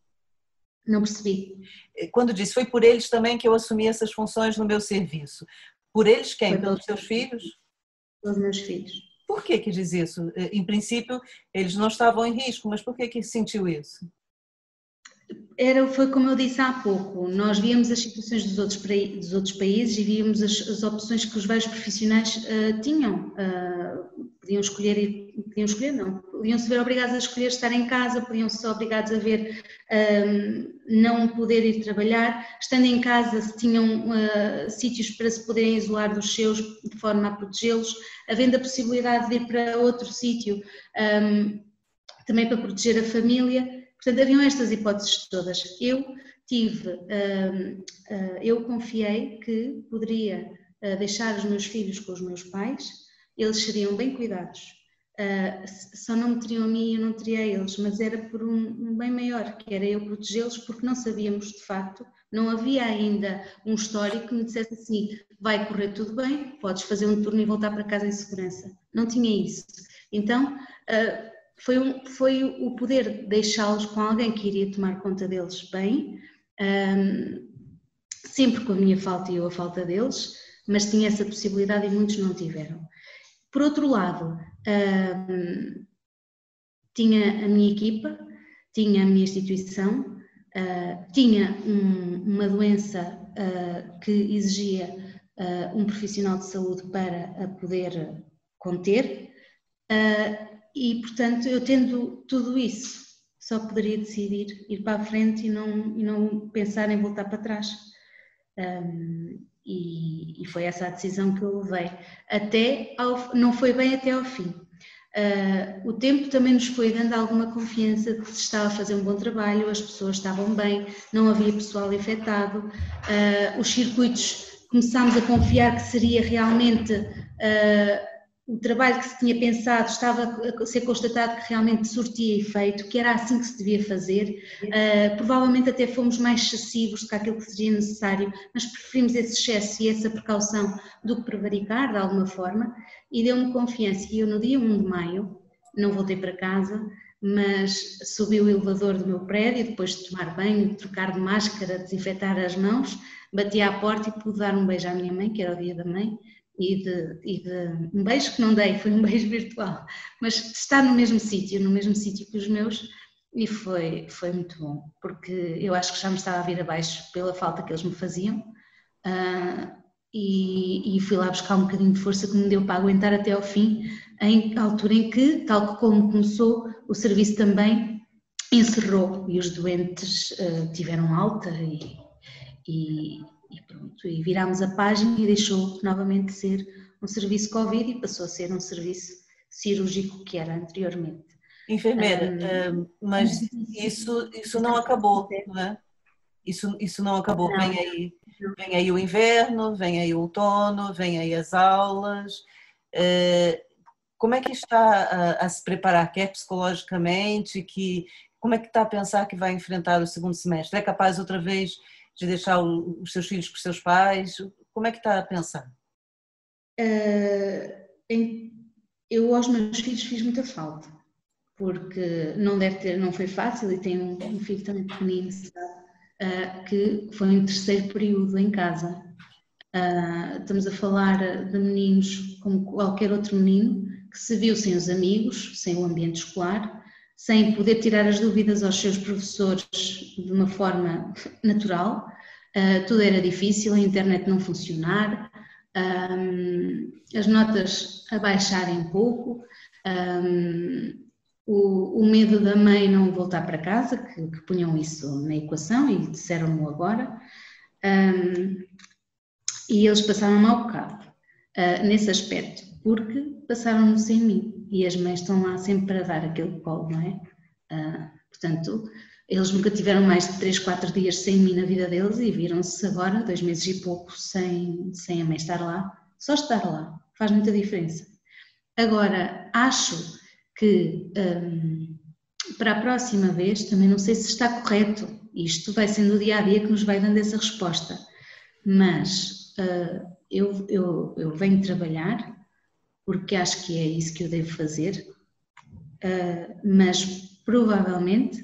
Não percebi. Eh, quando disse, foi por eles também que eu assumi essas funções no meu serviço. Por eles quem? Foi Pelos seus filhos? Pelos meus filhos. Por que que diz isso? Eh, em princípio, eles não estavam em risco, mas por que que sentiu isso? Era, foi como eu disse há pouco, nós víamos as situações dos outros, dos outros países e víamos as, as opções que os vários profissionais uh, tinham. Uh, podiam escolher, podiam escolher não, podiam se ver obrigados a escolher estar em casa, podiam ser obrigados a ver um, não poder ir trabalhar, estando em casa se tinham uh, sítios para se poderem isolar dos seus de forma a protegê-los, havendo a possibilidade de ir para outro sítio um, também para proteger a família, portanto haviam estas hipóteses todas. Eu tive, um, uh, eu confiei que poderia uh, deixar os meus filhos com os meus pais, eles seriam bem cuidados. Uh, só não me teriam a mim e eu não teria a eles, mas era por um, bem maior, que era eu protegê-los, porque não sabíamos de facto, não havia ainda um histórico que me dissesse assim: vai correr tudo bem, podes fazer um turno e voltar para casa em segurança. Não tinha isso. Então, uh, foi, um, foi o poder deixá-los com alguém que iria tomar conta deles bem, um, sempre com a minha falta e eu a falta deles, mas tinha essa possibilidade e muitos não tiveram. Por outro lado, uh, tinha a minha equipa, tinha a minha instituição, uh, tinha um, uma doença uh, que exigia ah, um profissional de saúde para a poder conter, e portanto, eu tendo tudo isso, só poderia decidir ir para a frente e não, e não pensar em voltar para trás. Um, e, e, foi essa a decisão que eu levei. Até ao, não foi bem até ao fim. Uh, o tempo também nos foi dando alguma confiança de que se estava a fazer um bom trabalho, as pessoas estavam bem, não havia pessoal infectado, uh, os circuitos começámos a confiar que seria realmente uh, o trabalho que se tinha pensado estava a ser constatado que realmente surtia efeito, que era assim que se devia fazer. Uh, provavelmente até fomos mais excessivos do que aquilo que seria necessário, mas preferimos esse excesso e essa precaução do que prevaricar de alguma forma e deu-me confiança. E eu no dia 1 de maio, não voltei para casa, mas subi o elevador do meu prédio, depois de tomar banho, trocar de máscara, desinfetar as mãos, bati à porta e pude dar um beijo à minha mãe, que era o dia da mãe, e de, e de, um beijo que não dei, foi um beijo virtual, mas estar no mesmo sítio, no mesmo sítio que os meus, e foi, foi muito bom, porque eu acho que já me estava a vir abaixo pela falta que eles me faziam, uh, e, e, fui lá buscar um bocadinho de força que me deu para aguentar até ao fim, em altura em que, tal como começou, o serviço também encerrou e os doentes uh, tiveram alta e, e, e pronto, e virámos a página e deixou novamente de ser um serviço Covid e passou a ser um serviço cirúrgico que era anteriormente. Enfermeira, um, mas isso, isso não acabou, não é? Isso, isso não acabou. Não. Vem, aí, vem aí o inverno, vem aí o outono, vem aí as aulas. Uh, como é que está a, a, se preparar, quer psicologicamente, que, como é que está a pensar que vai enfrentar o segundo semestre? É capaz outra vez de deixar os seus filhos com os seus pais? Como é que está a pensar? Uh, eu aos meus filhos fiz muita falta, porque não deve ter, não foi fácil e tenho um, um filho também pequenino, uh, que foi um terceiro período em casa. Uh, estamos a falar de meninos como qualquer outro menino que se viu sem os amigos, sem o ambiente escolar, sem poder tirar as dúvidas aos seus professores de uma forma natural. Uh, tudo era difícil, a internet não funcionar, um, as notas a baixarem um pouco, um, o, o, medo da mãe não voltar para casa, que, que punham isso na equação e disseram-no agora, e eles passaram mau bocado uh, nesse aspecto, porque passaram-no sem mim e as mães estão lá sempre para dar aquele colo, não é? Uh, portanto, eles nunca tiveram mais de 3, 4 dias sem mim na vida deles e viram-se agora, dois meses e pouco, sem, sem a mãe estar lá. Só estar lá faz muita diferença. Agora, acho que um, para a próxima vez, também não sei se está correto, isto vai sendo o dia a dia que nos vai dando essa resposta, mas uh, eu, eu, eu venho trabalhar porque acho que é isso que eu devo fazer, uh, mas provavelmente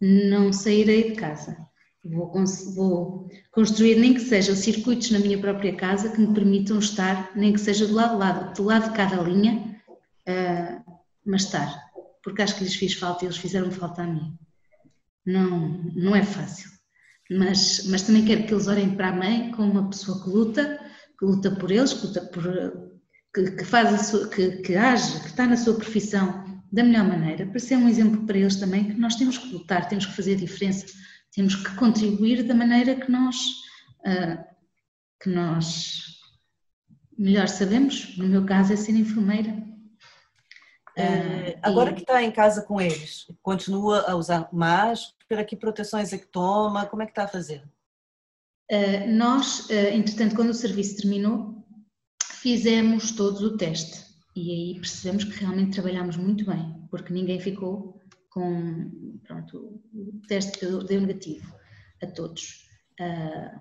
não sairei de casa. Vou, vou, construir nem que sejam circuitos na minha própria casa que me permitam estar, nem que seja do lado lado, do lado de cada linha, uh, mas estar, porque acho que lhes fiz falta e eles fizeram falta a mim. Não, não é fácil, mas, mas também quero que eles olhem para a mãe como uma pessoa que luta, que luta por eles, que luta por, que, que faz sua, que, que age, que está na sua profissão da melhor maneira, para ser um exemplo para eles também que nós temos que lutar, temos que fazer a diferença, temos que contribuir da maneira que nós, uh, que nós melhor sabemos, no meu caso é ser enfermeira. Uh, agora e... que está em casa com eles, continua a usar máscara, que proteções é que toma, como é que está a fazer? Uh, nós, entretanto, quando o serviço terminou, fizemos todos o teste e aí percebemos que realmente trabalhamos muito bem, porque ninguém ficou com pronto, o teste deu, deu negativo a todos. Uh,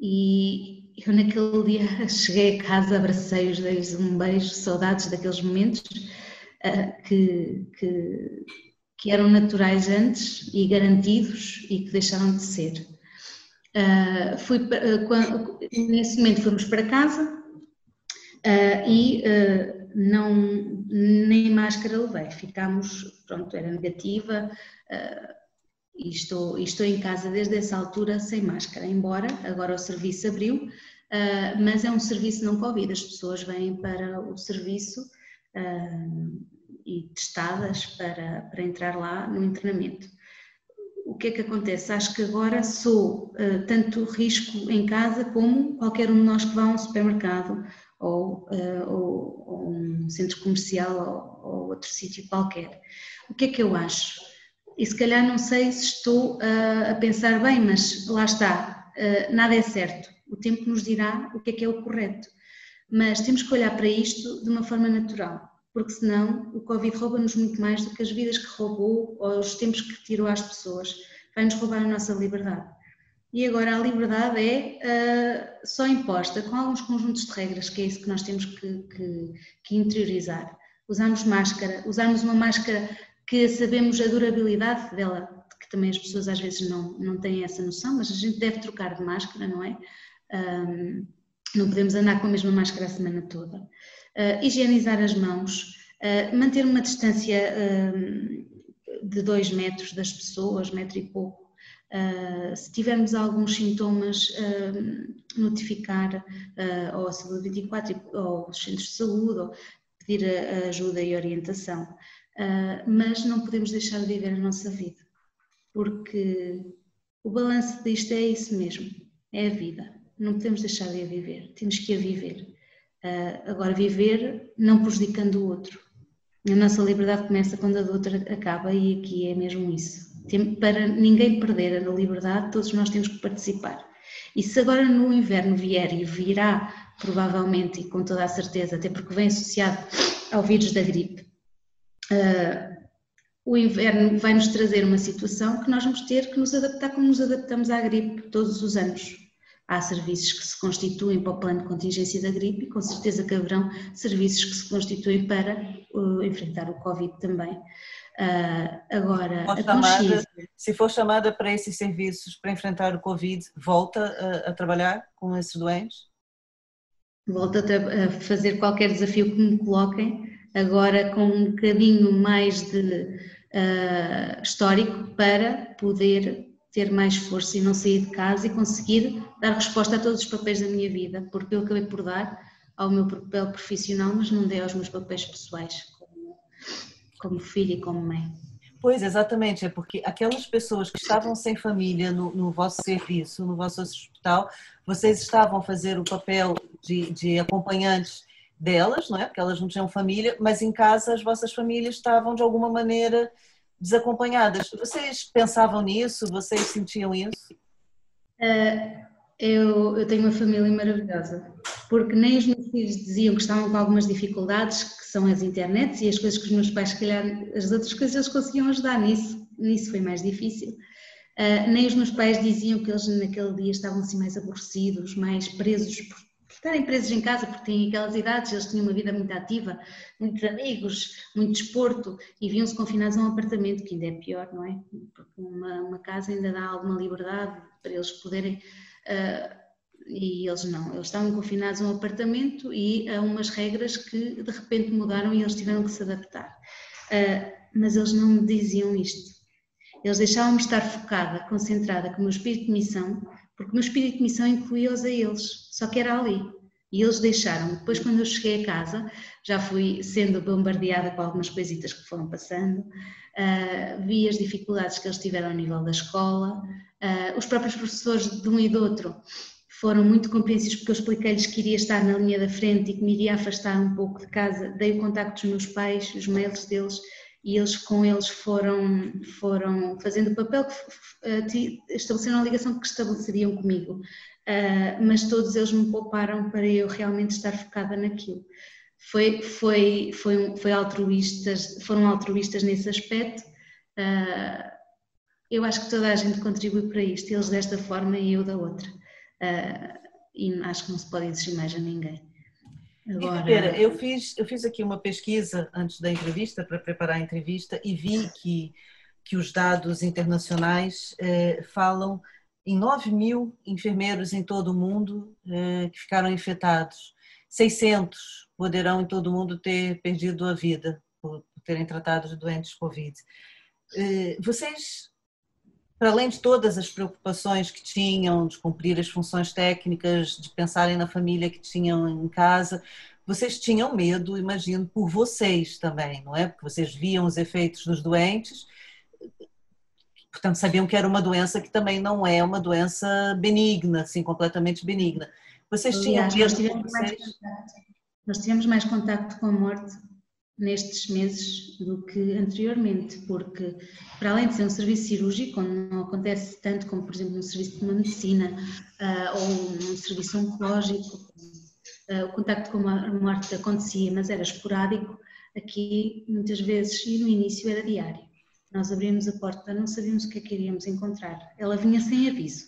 e eu naquele dia cheguei a casa, abracei-os, dei-lhes um beijo, saudades daqueles momentos uh, que, que, que, eram naturais antes e garantidos e que deixaram de ser. Uh, fui, quando, nesse momento fomos para casa, Uh, e uh, não, nem máscara levei, ficámos, pronto, era negativa uh, e, estou, e estou em casa desde essa altura sem máscara, embora agora o serviço abriu, mas é um serviço não Covid, as pessoas vêm para o serviço e testadas para, para entrar lá no internamento. O que é que acontece? Acho que agora sou tanto risco em casa como qualquer um de nós que vá a um supermercado ou, uh, ou, ou, um centro comercial ou, ou outro sítio qualquer. O que é que eu acho? E se calhar não sei se estou uh, a pensar bem, mas lá está, uh, nada é certo. O tempo nos dirá o que é que é o correto. Mas temos que olhar para isto de uma forma natural, porque senão o Covid rouba-nos muito mais do que as vidas que roubou ou os tempos que tirou às pessoas. Vai-nos roubar a nossa liberdade. E agora a liberdade é uh, só imposta com alguns conjuntos de regras, que é isso que nós temos que, que, que interiorizar. Usarmos máscara, usarmos uma máscara que sabemos a durabilidade dela, que também as pessoas às vezes não, não têm essa noção, mas a gente deve trocar de máscara, não é? Um, não podemos andar com a mesma máscara a semana toda. Uh, higienizar as mãos, uh, manter uma distância de dois metros das pessoas, metro e pouco. Se tivermos alguns sintomas, notificar ou a Saúde 24 ou os centros de saúde, ou pedir ajuda e orientação. mas não podemos deixar de viver a nossa vida, porque o balanço disto é isso mesmo, é a vida não podemos deixar de a viver, temos que a viver. Uh, agora, viver não prejudicando o outro. A nossa liberdade começa quando a do outro acaba e aqui é mesmo isso. Para ninguém perder a liberdade, todos nós temos que participar. E se agora no inverno vier e virá, provavelmente e com toda a certeza, até porque vem associado ao vírus da gripe, uh, o inverno vai nos trazer uma situação que nós vamos ter que nos adaptar como nos adaptamos à gripe todos os anos há serviços que se constituem para o plano de contingência da gripe e com certeza que haverão serviços que se constituem para uh, enfrentar o Covid também. Uh, agora, a chamada, se for chamada para esses serviços para enfrentar o Covid, volta a, a trabalhar com esses doentes? Volto a, a, fazer qualquer desafio que me coloquem, agora com um bocadinho mais de uh, histórico para poder ter mais força e não sair de casa e conseguir dar resposta a todos os papéis da minha vida, porque eu acabei por dar ao meu papel profissional, mas não dei aos meus papéis pessoais, como, filha e como mãe. Pois, exatamente, é porque aquelas pessoas que estavam sem família no, no vosso serviço, no vosso hospital, vocês estavam a fazer o papel de, de acompanhantes delas, não é? Porque elas não tinham família, mas em casa as vossas famílias estavam de alguma maneira desacompanhadas. Vocês pensavam nisso? Vocês sentiam isso? Uh, eu, eu, tenho uma família maravilhosa, porque nem os meus filhos diziam que estavam com algumas dificuldades, que são as internets e as coisas que os meus pais, se calhar, as outras coisas eles conseguiam ajudar nisso, nisso foi mais difícil. Uh, nem os meus pais diziam que eles naquele dia estavam assim mais aborrecidos, mais presos por estarem presos em casa porque têm aquelas idades, eles tinham uma vida muito ativa, muitos amigos, muito desporto e viam-se confinados a um apartamento, que ainda é pior, não é? Porque uma, uma casa ainda dá alguma liberdade para eles poderem. Uh, e eles não, eles estavam confinados a um apartamento e a umas regras que de repente mudaram e eles tiveram que se adaptar. Uh, mas eles não me diziam isto. Eles deixavam-me estar focada, concentrada com o meu espírito de missão porque no espírito de missão incluía-os a eles, só que era ali. E eles deixaram. Depois, quando eu cheguei a casa, já fui sendo bombardeada com algumas coisitas que foram passando, uh, vi as dificuldades que eles tiveram a nível da escola, os próprios professores de um e do outro foram muito compreensivos porque eu expliquei-lhes que iria estar na linha da frente e que me iria afastar um pouco de casa, dei o contacto dos meus pais, os mails deles, e eles com eles foram, foram fazendo o papel que estabeleceram a ligação que estabeleceriam comigo, uh, mas todos eles me pouparam para eu realmente estar focada naquilo. Foi, foi, foi, foi altruístas, foram altruístas nesse aspecto. Eu acho que toda a gente contribui para isto, eles desta forma e eu da outra. Uh, e acho que não se pode exigir mais a ninguém. Agora... eu fiz, eu fiz aqui uma pesquisa antes da entrevista, para preparar a entrevista, e vi que, que os dados internacionais eh, falam em 9 mil enfermeiros em todo o mundo eh, que ficaram infectados. 600 poderão em todo o mundo ter perdido a vida por, por terem tratado de doentes Covid. Eh, vocês para além de todas as preocupações que tinham de cumprir as funções técnicas, de pensarem na família que tinham em casa, vocês tinham medo, imagino, por vocês também, não é? Porque vocês viam os efeitos dos doentes, portanto sabiam que era uma doença que também não é uma doença benigna, assim, completamente benigna. Vocês tinham medo nós tivemos, mais, nós tivemos mais contacto com a morte nestes meses do que anteriormente, porque para além de ser um serviço cirúrgico, onde não acontece tanto como, por exemplo, um serviço de uma medicina uh, ou um serviço oncológico, o contacto com a morte acontecia, mas era esporádico, aqui muitas vezes, e no início era diário. Nós abrimos a porta, não sabíamos o que é que iríamos encontrar. Ela vinha sem aviso.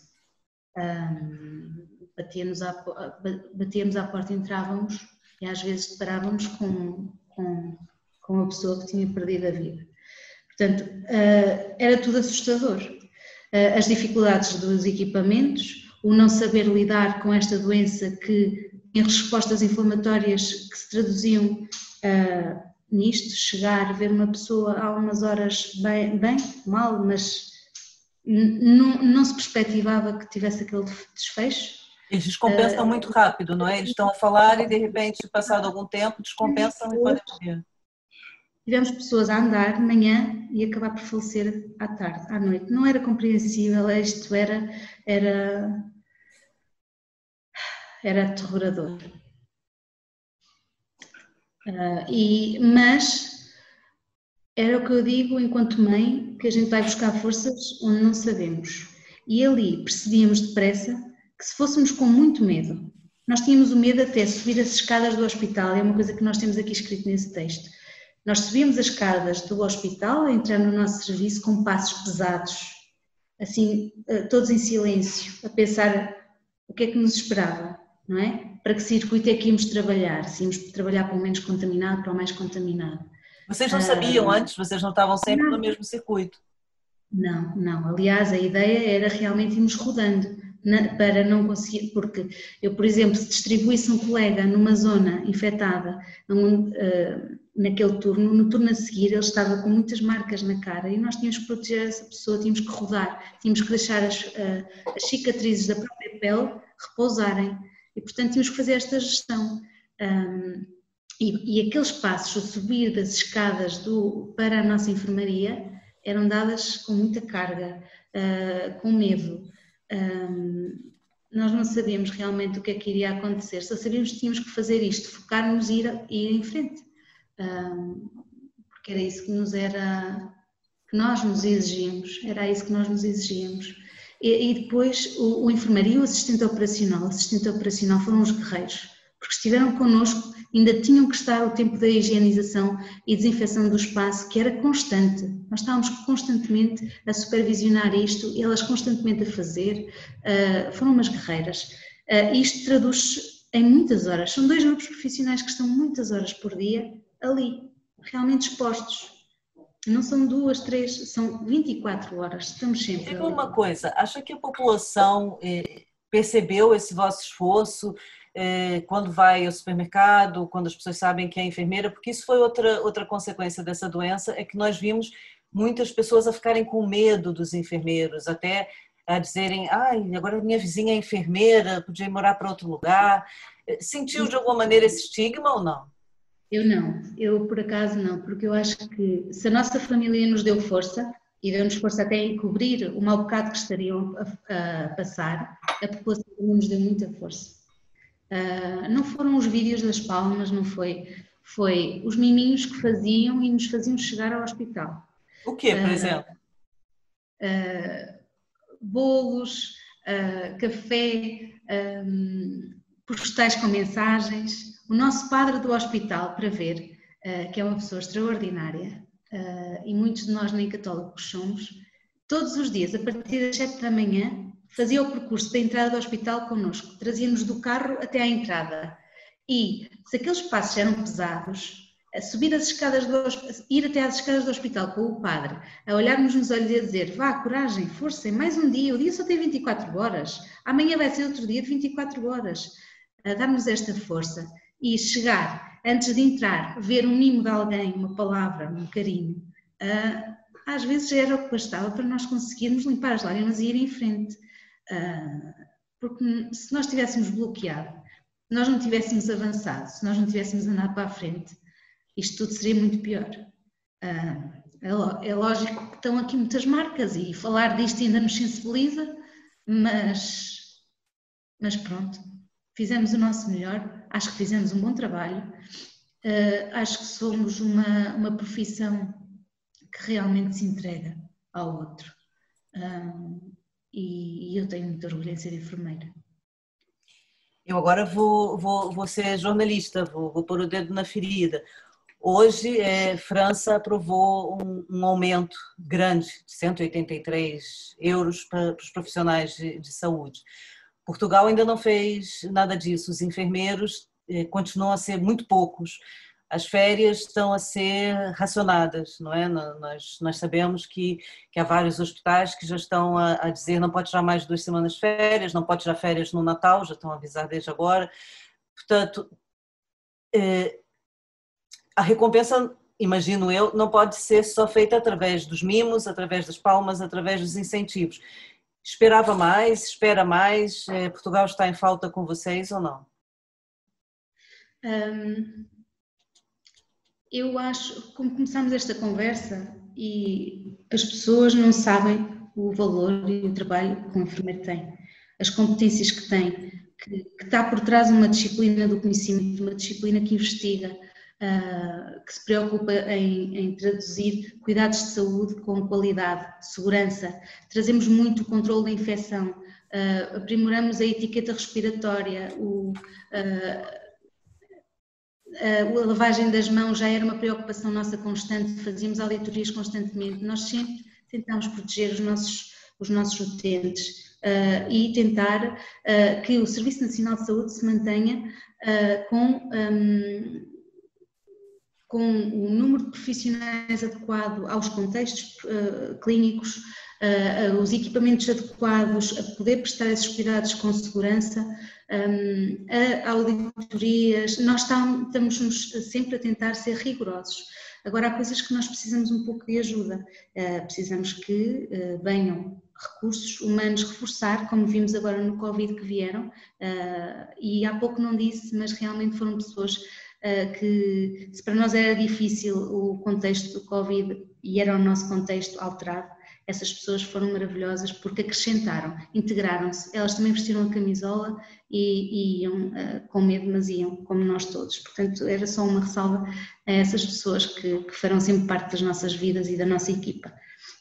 Um, batíamos, à, batíamos à porta, entrávamos e às vezes deparávamos com, com, com uma pessoa que tinha perdido a vida. Portanto, uh, era tudo assustador. Uh, as dificuldades dos equipamentos, o não saber lidar com esta doença que em respostas inflamatórias que se traduziam uh, nisto, chegar, ver uma pessoa há umas horas bem, bem mal, mas não, não se perspectivava que tivesse aquele desfecho. Eles descompensam uh, muito rápido, não é? Eles estão a falar e de repente, passado algum tempo, descompensam e podem morrer. Tivemos pessoas a andar de manhã e acabar por falecer à tarde, à noite. Não era compreensível, isto era, era, era aterrorador. Uh, e, mas era o que eu digo enquanto mãe, que a gente vai buscar forças onde não sabemos. E ali percebíamos depressa que se fôssemos com muito medo, nós tínhamos o medo até subir as escadas do hospital, é uma coisa que nós temos aqui escrito nesse texto. Nós subíamos as escadas do hospital a entrar no nosso serviço com passos pesados, assim, ah, todos em silêncio, a pensar o que é que nos esperava, não é? para que circuito é que íamos trabalhar, se íamos trabalhar para o menos contaminado, para o mais contaminado. Vocês não sabiam uh, antes? Vocês não estavam sempre não, no mesmo circuito? Não, não. Aliás, a ideia era realmente irmos rodando na, para não conseguir, porque eu, por exemplo, se distribuísse um colega numa zona infectada, uh, naquele turno, no turno a seguir ele estava com muitas marcas na cara e nós tínhamos que proteger essa pessoa, tínhamos que rodar, tínhamos que deixar as, uh, as cicatrizes da própria pele repousarem e, portanto, tínhamos que fazer esta gestão. E, e, aqueles passos, o subir das escadas do, para a nossa enfermaria, eram dadas com muita carga, uh, com medo. Um, nós não sabíamos realmente o que é que iria acontecer, só sabíamos que tínhamos que fazer isto, focar-nos e ir, ir em frente. Um, porque era isso que nos era que nós nos exigíamos, era isso que nós nos exigíamos. E, depois o, o enfermeiro e o assistente operacional, o assistente operacional foram os guerreiros, porque estiveram connosco, ainda tinham que estar o tempo da higienização e desinfecção do espaço, que era constante. Nós estávamos constantemente a supervisionar isto, elas constantemente a fazer, uh, foram umas guerreiras. Uh, isto traduz em muitas horas, são dois grupos profissionais que estão muitas horas por dia ali, realmente expostos. Não são duas, três, são 24 horas, estamos sempre. Diga uma coisa, acha que a população eh, percebeu esse vosso esforço eh, quando vai ao supermercado, quando as pessoas sabem que é enfermeira? Porque isso foi outra, outra consequência dessa doença, é que nós vimos muitas pessoas a ficarem com medo dos enfermeiros, até a dizerem, ai, agora minha vizinha é enfermeira, podia morar para outro lugar. Eh, sentiu de alguma maneira esse estigma ou não? Eu não, eu por acaso não, porque eu acho que se a nossa família nos deu força, e deu-nos força até em cobrir o mau bocado que estariam a, a passar, a população nos deu muita força. Uh, não foram os vídeos das palmas, não foi, foi os miminhos que faziam e nos faziam chegar ao hospital. O quê, por uh, exemplo? Uh, bolos, café, um, postais com mensagens, o nosso padre do hospital, para ver, que é uma pessoa extraordinária, e muitos de nós nem católicos somos, todos os dias, a partir das 7 da manhã, fazia o percurso da entrada do hospital connosco, trazia-nos do carro até à entrada. E se aqueles passos eram pesados, a subir as escadas do, ir até às escadas do hospital com o padre, a olhar-nos nos olhos e a dizer: vá, coragem, força, é mais um dia, o dia só tem 24 horas, amanhã vai ser outro dia de 24 horas. A dar-nos esta força e chegar, antes de entrar, ver um mimo de alguém, uma palavra, um carinho, uh, às vezes era o que bastava para nós conseguirmos limpar as lágrimas e ir em frente. Uh, porque se nós tivéssemos bloqueado, nós não tivéssemos avançado, se nós não tivéssemos andado para a frente, isto tudo seria muito pior. Uh, é, é lógico que estão aqui muitas marcas e falar disto ainda nos sensibiliza, mas, mas pronto, fizemos o nosso melhor, acho que fizemos um bom trabalho, uh, acho que somos uma, uma profissão que realmente se entrega ao outro. E, e, eu tenho muito orgulho em ser enfermeira. Eu agora vou, vou, vou ser jornalista, vou, vou pôr o dedo na ferida. Hoje, é, França aprovou um, um, aumento grande de 183 euros para, para os profissionais de, de, saúde. Portugal ainda não fez nada disso. Os enfermeiros é, continuam a ser muito poucos. As férias estão a ser racionadas, não é? Nós, nós sabemos que, que há vários hospitais que já estão a, a dizer não pode tirar mais duas semanas de férias, não pode tirar férias no Natal, já estão a avisar desde agora. Portanto, é, a recompensa, imagino eu, não pode ser só feita através dos mimos, através das palmas, através dos incentivos. Esperava mais, espera mais, eh, Portugal está em falta com vocês ou não? Um, eu acho, como começamos esta conversa e as pessoas não sabem o valor e o trabalho que o enfermeiro tem, as competências que tem, que, que está por trás uma disciplina do conhecimento, uma disciplina que investiga, uh, que se preocupa em, em, traduzir cuidados de saúde com qualidade, segurança. Trazemos muito o controle da infecção, uh, aprimoramos a etiqueta respiratória, o, uh, a lavagem das mãos já era uma preocupação nossa constante, fazíamos auditorias constantemente. Nós sempre tentámos proteger os nossos, os nossos utentes. Uh, e tentar uh, que o Serviço Nacional de Saúde se mantenha uh, com um, com o número de profissionais adequado aos contextos clínicos, uh, uh, os equipamentos adequados, a poder prestar esses cuidados com segurança, um, a auditorias, nós estamos sempre a tentar ser rigorosos. Agora, há coisas que nós precisamos um pouco de ajuda, precisamos que venham recursos humanos reforçar, como vimos agora no Covid que vieram, e há pouco não disse, mas realmente foram pessoas eh, que se para nós era difícil o contexto do Covid e era o nosso contexto alterado, essas pessoas foram maravilhosas porque acrescentaram, integraram-se. Elas também vestiram a camisola e, e iam uh, com medo, mas iam, como nós todos. Portanto, era só uma ressalva a essas pessoas que, que farão sempre parte das nossas vidas e da nossa equipa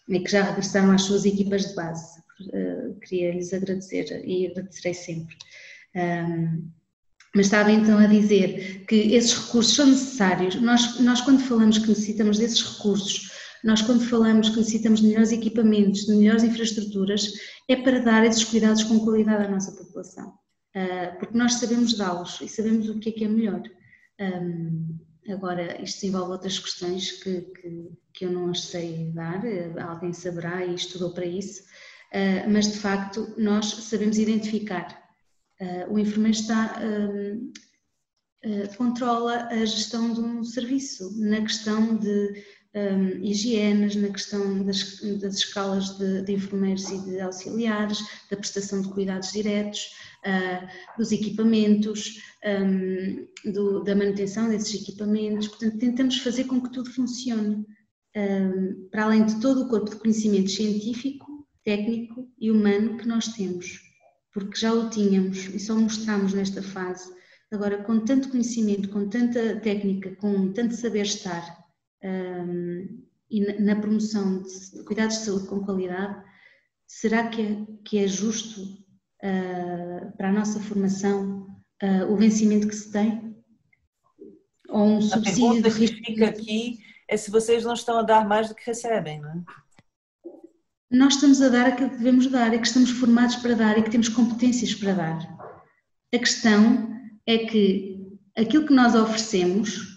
e que já regressaram às suas equipas de base. Uh, queria lhes agradecer e agradecerei sempre. Um, mas estava então a dizer que esses recursos são necessários. Nós, nós, quando falamos que necessitamos desses recursos, nós, quando falamos que necessitamos de melhores equipamentos, de melhores infraestruturas, é para dar esses cuidados com qualidade à nossa população. Ah, porque nós sabemos dá-los e sabemos o que é que é melhor. Agora, isto envolve outras questões que, que, que eu não as sei dar, alguém saberá e estudou para isso, ah, mas de facto nós sabemos identificar o enfermeiro está, controla a gestão de um serviço na questão de um, higienes, na questão das, das escalas de, de, enfermeiros e de auxiliares, da prestação de cuidados diretos, dos equipamentos, um, do, da manutenção desses equipamentos. Portanto, tentamos fazer com que tudo funcione. Um, para além de todo o corpo de conhecimento científico, técnico e humano que nós temos porque já o tínhamos e só mostramos nesta fase. Agora, com tanto conhecimento, com tanta técnica, com tanto saber estar um, e na, na, promoção de cuidados de saúde com qualidade, será que é, que é justo uh, para a nossa formação uh, o vencimento que se tem? Ou um subsídio a pergunta de risco? que fica aqui é se vocês não estão a dar mais do que recebem, não é? nós estamos a dar aquilo que devemos dar, é que estamos formados para dar e que temos competências para dar. A questão é que aquilo que nós oferecemos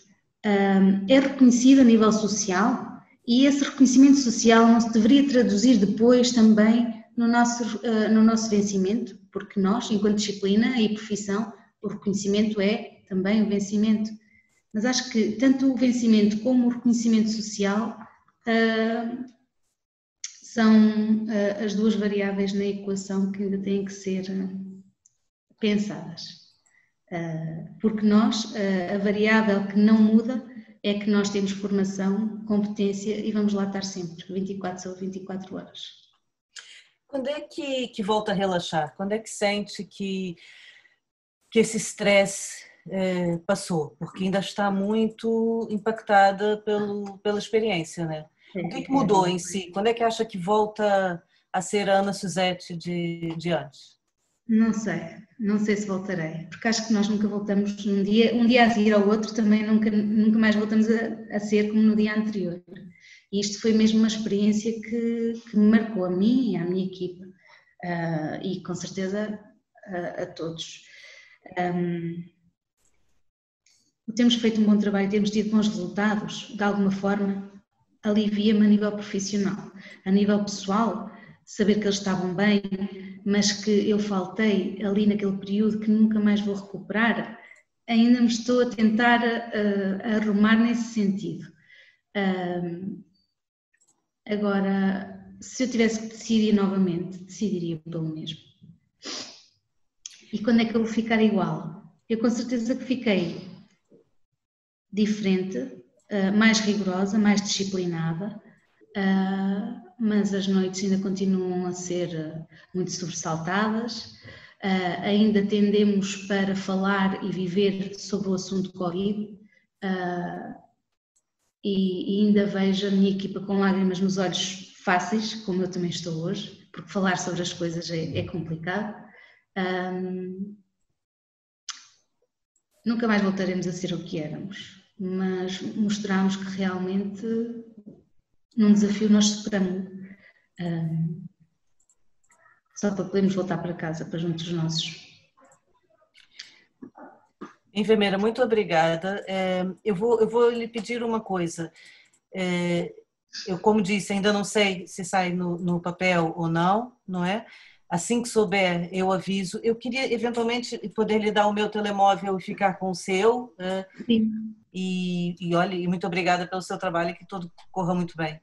é reconhecido a nível social e esse reconhecimento social não se deveria traduzir depois também no nosso, uh, no nosso vencimento, porque nós, enquanto disciplina e profissão, o reconhecimento é também o vencimento. Mas acho que tanto o vencimento como o reconhecimento social são uh, as duas variáveis na equação que ainda têm que ser uh, pensadas. Uh, porque nós, a variável que não muda é que nós temos formação, competência e vamos lá estar sempre, 24 sobre 24 horas. Quando é que, que volta a relaxar? Quando é que sente que, que esse stress passou? Porque ainda está muito impactada pelo, pela experiência, né? O que, que mudou em si? Quando é que acha que volta a ser a Ana Suzette de, de antes? Não sei, não sei se voltarei, porque acho que nós nunca voltamos um dia, um dia a seguir ao outro também nunca, nunca mais voltamos a, a ser como no dia anterior. E isto foi mesmo uma experiência que, que me marcou a mim e à minha equipa, uh, e com certeza a, a todos. Um, temos feito um bom trabalho, temos tido bons resultados, de alguma forma alivia-me a nível profissional. A nível pessoal, saber que eles estavam bem, mas que eu faltei ali naquele período que nunca mais vou recuperar, ainda me estou a tentar uh, arrumar nesse sentido. Uh, agora, se eu tivesse que decidir novamente, decidiria pelo mesmo. E quando é que eu vou ficar igual? Eu com certeza que fiquei diferente, uh, mais rigorosa, mais disciplinada, uh, mas as noites ainda continuam a ser uh, muito sobressaltadas. ainda tendemos para falar e viver sobre o assunto Covid. E, e ainda vejo a minha equipa com lágrimas nos olhos fáceis, como eu também estou hoje, porque falar sobre as coisas é, é complicado. Um, nunca mais voltaremos a ser o que éramos, mas mostramos que realmente num desafio nós superamos um, só para podermos voltar para casa, para juntos dos nossos. Enfermeira, muito obrigada. É, eu, vou, eu vou lhe pedir uma coisa. É, eu, como disse, ainda não sei se sai no, no papel ou não, não é? Assim que souber, eu aviso. Eu queria eventualmente poder lhe dar o meu telemóvel e ficar com o seu. Né? Sim. E, e olha, e muito obrigada pelo seu trabalho e que tudo corra muito bem.